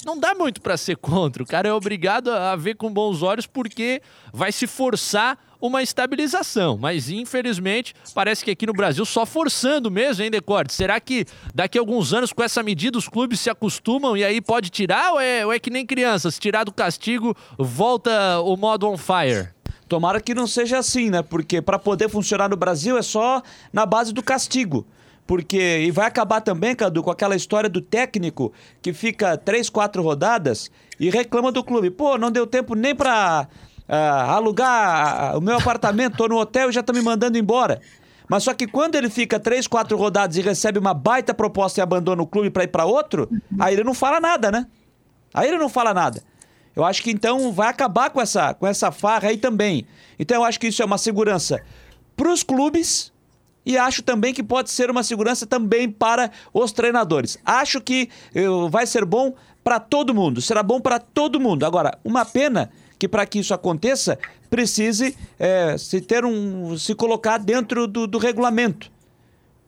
não dá muito para ser contra. O cara é obrigado a ver com bons olhos porque vai se forçar uma estabilização. Mas, infelizmente, parece que aqui no Brasil só forçando mesmo, hein, Decorte? Será que daqui a alguns anos, com essa medida, os clubes se acostumam e aí pode tirar? Ou é, ou é que nem criança? Se tirar do castigo, volta o modo on fire? Tomara que não seja assim, né? Porque para poder funcionar no Brasil é só na base do castigo. Porque, e vai acabar também, Cadu, com aquela história do técnico que fica três, quatro rodadas e reclama do clube. Pô, não deu tempo nem pra uh, alugar o meu apartamento, tô no hotel e já tá me mandando embora. Mas só que quando ele fica três, quatro rodadas e recebe uma baita proposta e abandona o clube para ir para outro, aí ele não fala nada, né? Aí ele não fala nada. Eu acho que então vai acabar com essa, com essa farra aí também. Então eu acho que isso é uma segurança para os clubes e acho também que pode ser uma segurança também para os treinadores. Acho que uh, vai ser bom para todo mundo, será bom para todo mundo. Agora, uma pena que para que isso aconteça precise é, se ter um se colocar dentro do, do regulamento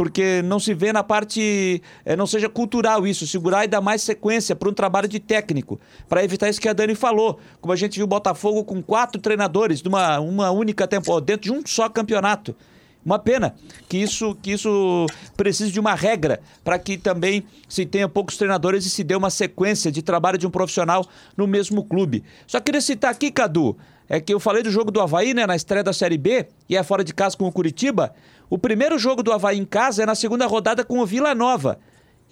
porque não se vê na parte, é, não seja cultural isso, segurar e dar mais sequência para um trabalho de técnico, para evitar isso que a Dani falou, como a gente viu o Botafogo com quatro treinadores, numa uma única temporada, dentro de um só campeonato. Uma pena que isso, que isso precise de uma regra para que também se tenha poucos treinadores e se dê uma sequência de trabalho de um profissional no mesmo clube. Só queria citar aqui, Cadu, é que eu falei do jogo do Havaí, né, na estreia da Série B, e é fora de casa com o Curitiba. O primeiro jogo do Havaí em casa é na segunda rodada com o Vila Nova.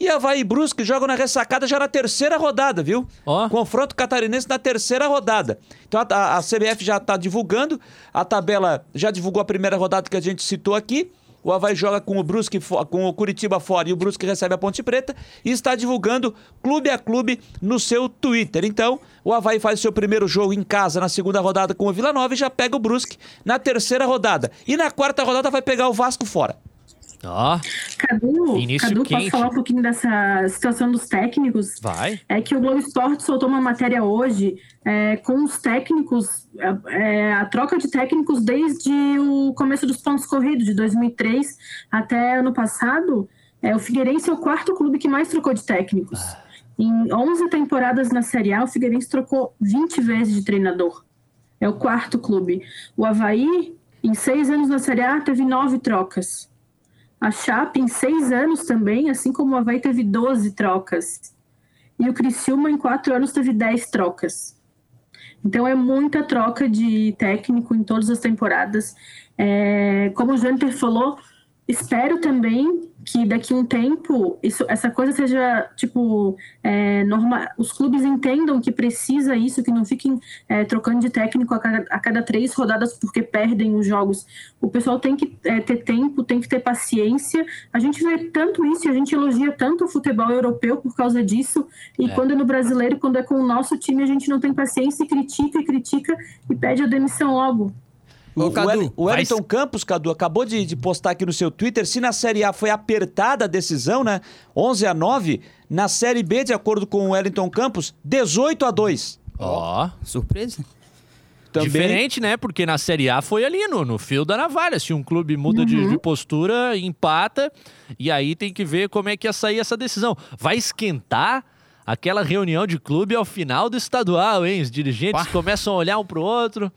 E Havaí e Brusque jogam na ressacada já na terceira rodada, viu? Oh. Confronto catarinense na terceira rodada. Então a, a CBF já está divulgando, a tabela já divulgou a primeira rodada que a gente citou aqui. O Havaí joga com o Brusque, com o Curitiba fora e o Brusque recebe a Ponte Preta e está divulgando clube a clube no seu Twitter. Então, o Havaí faz seu primeiro jogo em casa na segunda rodada com o Vila Nova e já pega o Brusque na terceira rodada. E na quarta rodada vai pegar o Vasco fora. Ó. Oh. Cadu, Início Cadu quente. posso falar um pouquinho dessa situação dos técnicos? Vai. É que o Globo Esporte soltou uma matéria hoje é, com os técnicos, é, a troca de técnicos desde o começo dos pontos corridos, de 2003 até ano passado. É, o Figueirense é o quarto clube que mais trocou de técnicos. Ah. Em 11 temporadas na Série A, o Figueirense trocou 20 vezes de treinador. É o quarto clube. O Havaí, em seis anos na Série A, teve nove trocas. A Chape, em seis anos também, assim como o Havaí, teve 12 trocas. E o Criciúma, em quatro anos, teve 10 trocas. Então, é muita troca de técnico em todas as temporadas. É, como o Janter falou, espero também que daqui a um tempo isso, essa coisa seja tipo é, normal, os clubes entendam que precisa isso, que não fiquem é, trocando de técnico a cada, a cada, três rodadas porque perdem os jogos. O pessoal tem que é, ter tempo, tem que ter paciência. A gente vê tanto isso, a gente elogia tanto o futebol europeu por causa disso. E é. quando é no brasileiro, quando é com o nosso time, a gente não tem paciência e critica e critica e pede a demissão logo. O, o, Cadu, o vai- Wellington Campos, Cadu, acabou de, de postar aqui no seu Twitter, se na Série A foi apertada a decisão, né? 11 a 9, na Série B, de acordo com o Wellington Campos, 18 a 2. Ó. Surpresa. Também- Diferente, né? Porque na Série A foi ali no, no fio da navalha. Se um clube muda de, de postura, empata. E aí tem que ver como é que ia sair essa decisão. Vai esquentar aquela reunião de clube ao final do estadual, hein? Os dirigentes começam a olhar um pro outro.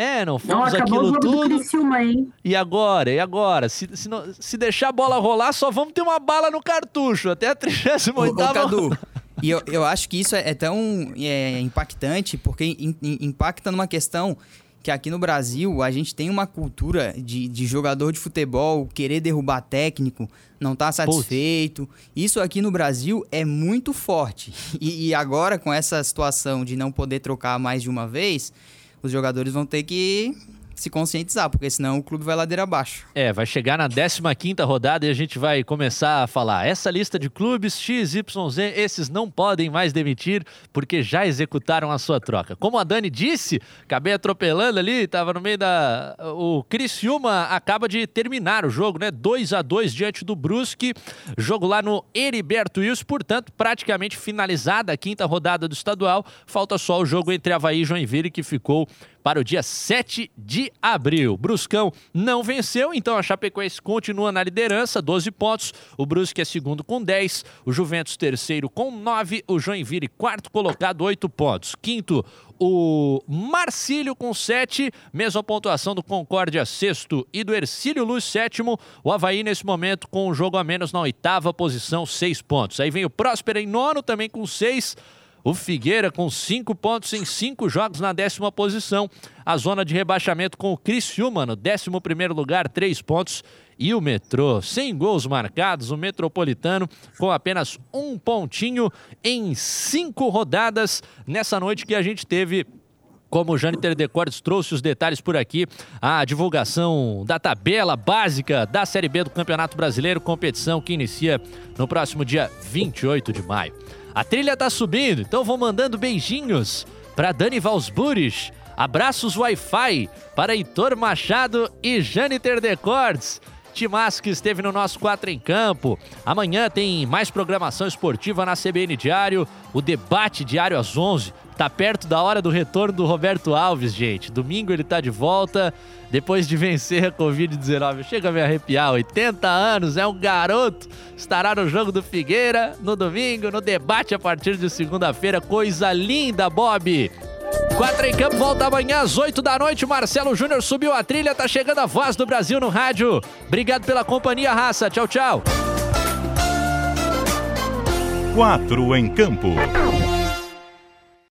É, não Não, fomos acabou o aquilo jogo do tudo. Criciúma, hein? E agora? E agora? Se, se, não- se deixar a bola rolar, só vamos ter uma bala no cartucho. Até a 38 Ô, ô, Cadu, e eu, eu acho que isso é, é tão é, impactante porque im- im- impacta numa questão que aqui no Brasil a gente tem uma cultura de, de jogador de futebol querer derrubar técnico, não tá satisfeito. Isso aqui no Brasil é muito forte. E, e agora, com essa situação de não poder trocar mais de uma vez, os jogadores vão ter que se conscientizar, porque senão o clube vai ladeira abaixo. É, vai chegar na 15ª rodada e a gente vai começar a falar. Essa lista de clubes XYZ, esses não podem mais demitir porque já executaram a sua troca. Como a Dani disse, acabei atropelando ali, tava no meio da... O Criciúma acaba de terminar o jogo, né? 2 a 2 diante do Brusque. Jogo lá no Heriberto Wilson, portanto, praticamente finalizada a quinta rodada do estadual. Falta só o jogo entre Havaí e Joinville, que ficou para o dia 7 de abril. Bruscão não venceu, então a Chapecoense continua na liderança, 12 pontos. O Brusque é segundo com 10, o Juventus terceiro com 9, o Joinville quarto colocado, 8 pontos. Quinto, o Marcílio com 7, mesma pontuação do Concórdia sexto e do Ercílio Luz sétimo. O Havaí nesse momento com um jogo a menos na oitava posição, 6 pontos. Aí vem o Próspera em nono também com 6. O Figueira com cinco pontos em cinco jogos na décima posição. A zona de rebaixamento com o Criciúma no décimo primeiro lugar, três pontos. E o Metrô, sem gols marcados, o Metropolitano com apenas um pontinho em cinco rodadas nessa noite que a gente teve como o Jâniter Decordes trouxe os detalhes por aqui, a divulgação da tabela básica da Série B do Campeonato Brasileiro, competição que inicia no próximo dia 28 de maio. A trilha tá subindo, então vou mandando beijinhos para Dani Valsburis, abraços Wi-Fi para Heitor Machado e Jâniter Decordes. Timaço que esteve no nosso 4 em Campo. Amanhã tem mais programação esportiva na CBN Diário, o debate diário às 11. Tá perto da hora do retorno do Roberto Alves, gente. Domingo ele tá de volta, depois de vencer a Covid-19. Chega a me arrepiar, 80 anos, é um garoto. Estará no jogo do Figueira, no domingo, no debate a partir de segunda-feira. Coisa linda, Bob! Quatro em campo, volta amanhã às 8 da noite. Marcelo Júnior subiu a trilha, tá chegando a voz do Brasil no rádio. Obrigado pela companhia, raça. Tchau, tchau. Quatro em campo.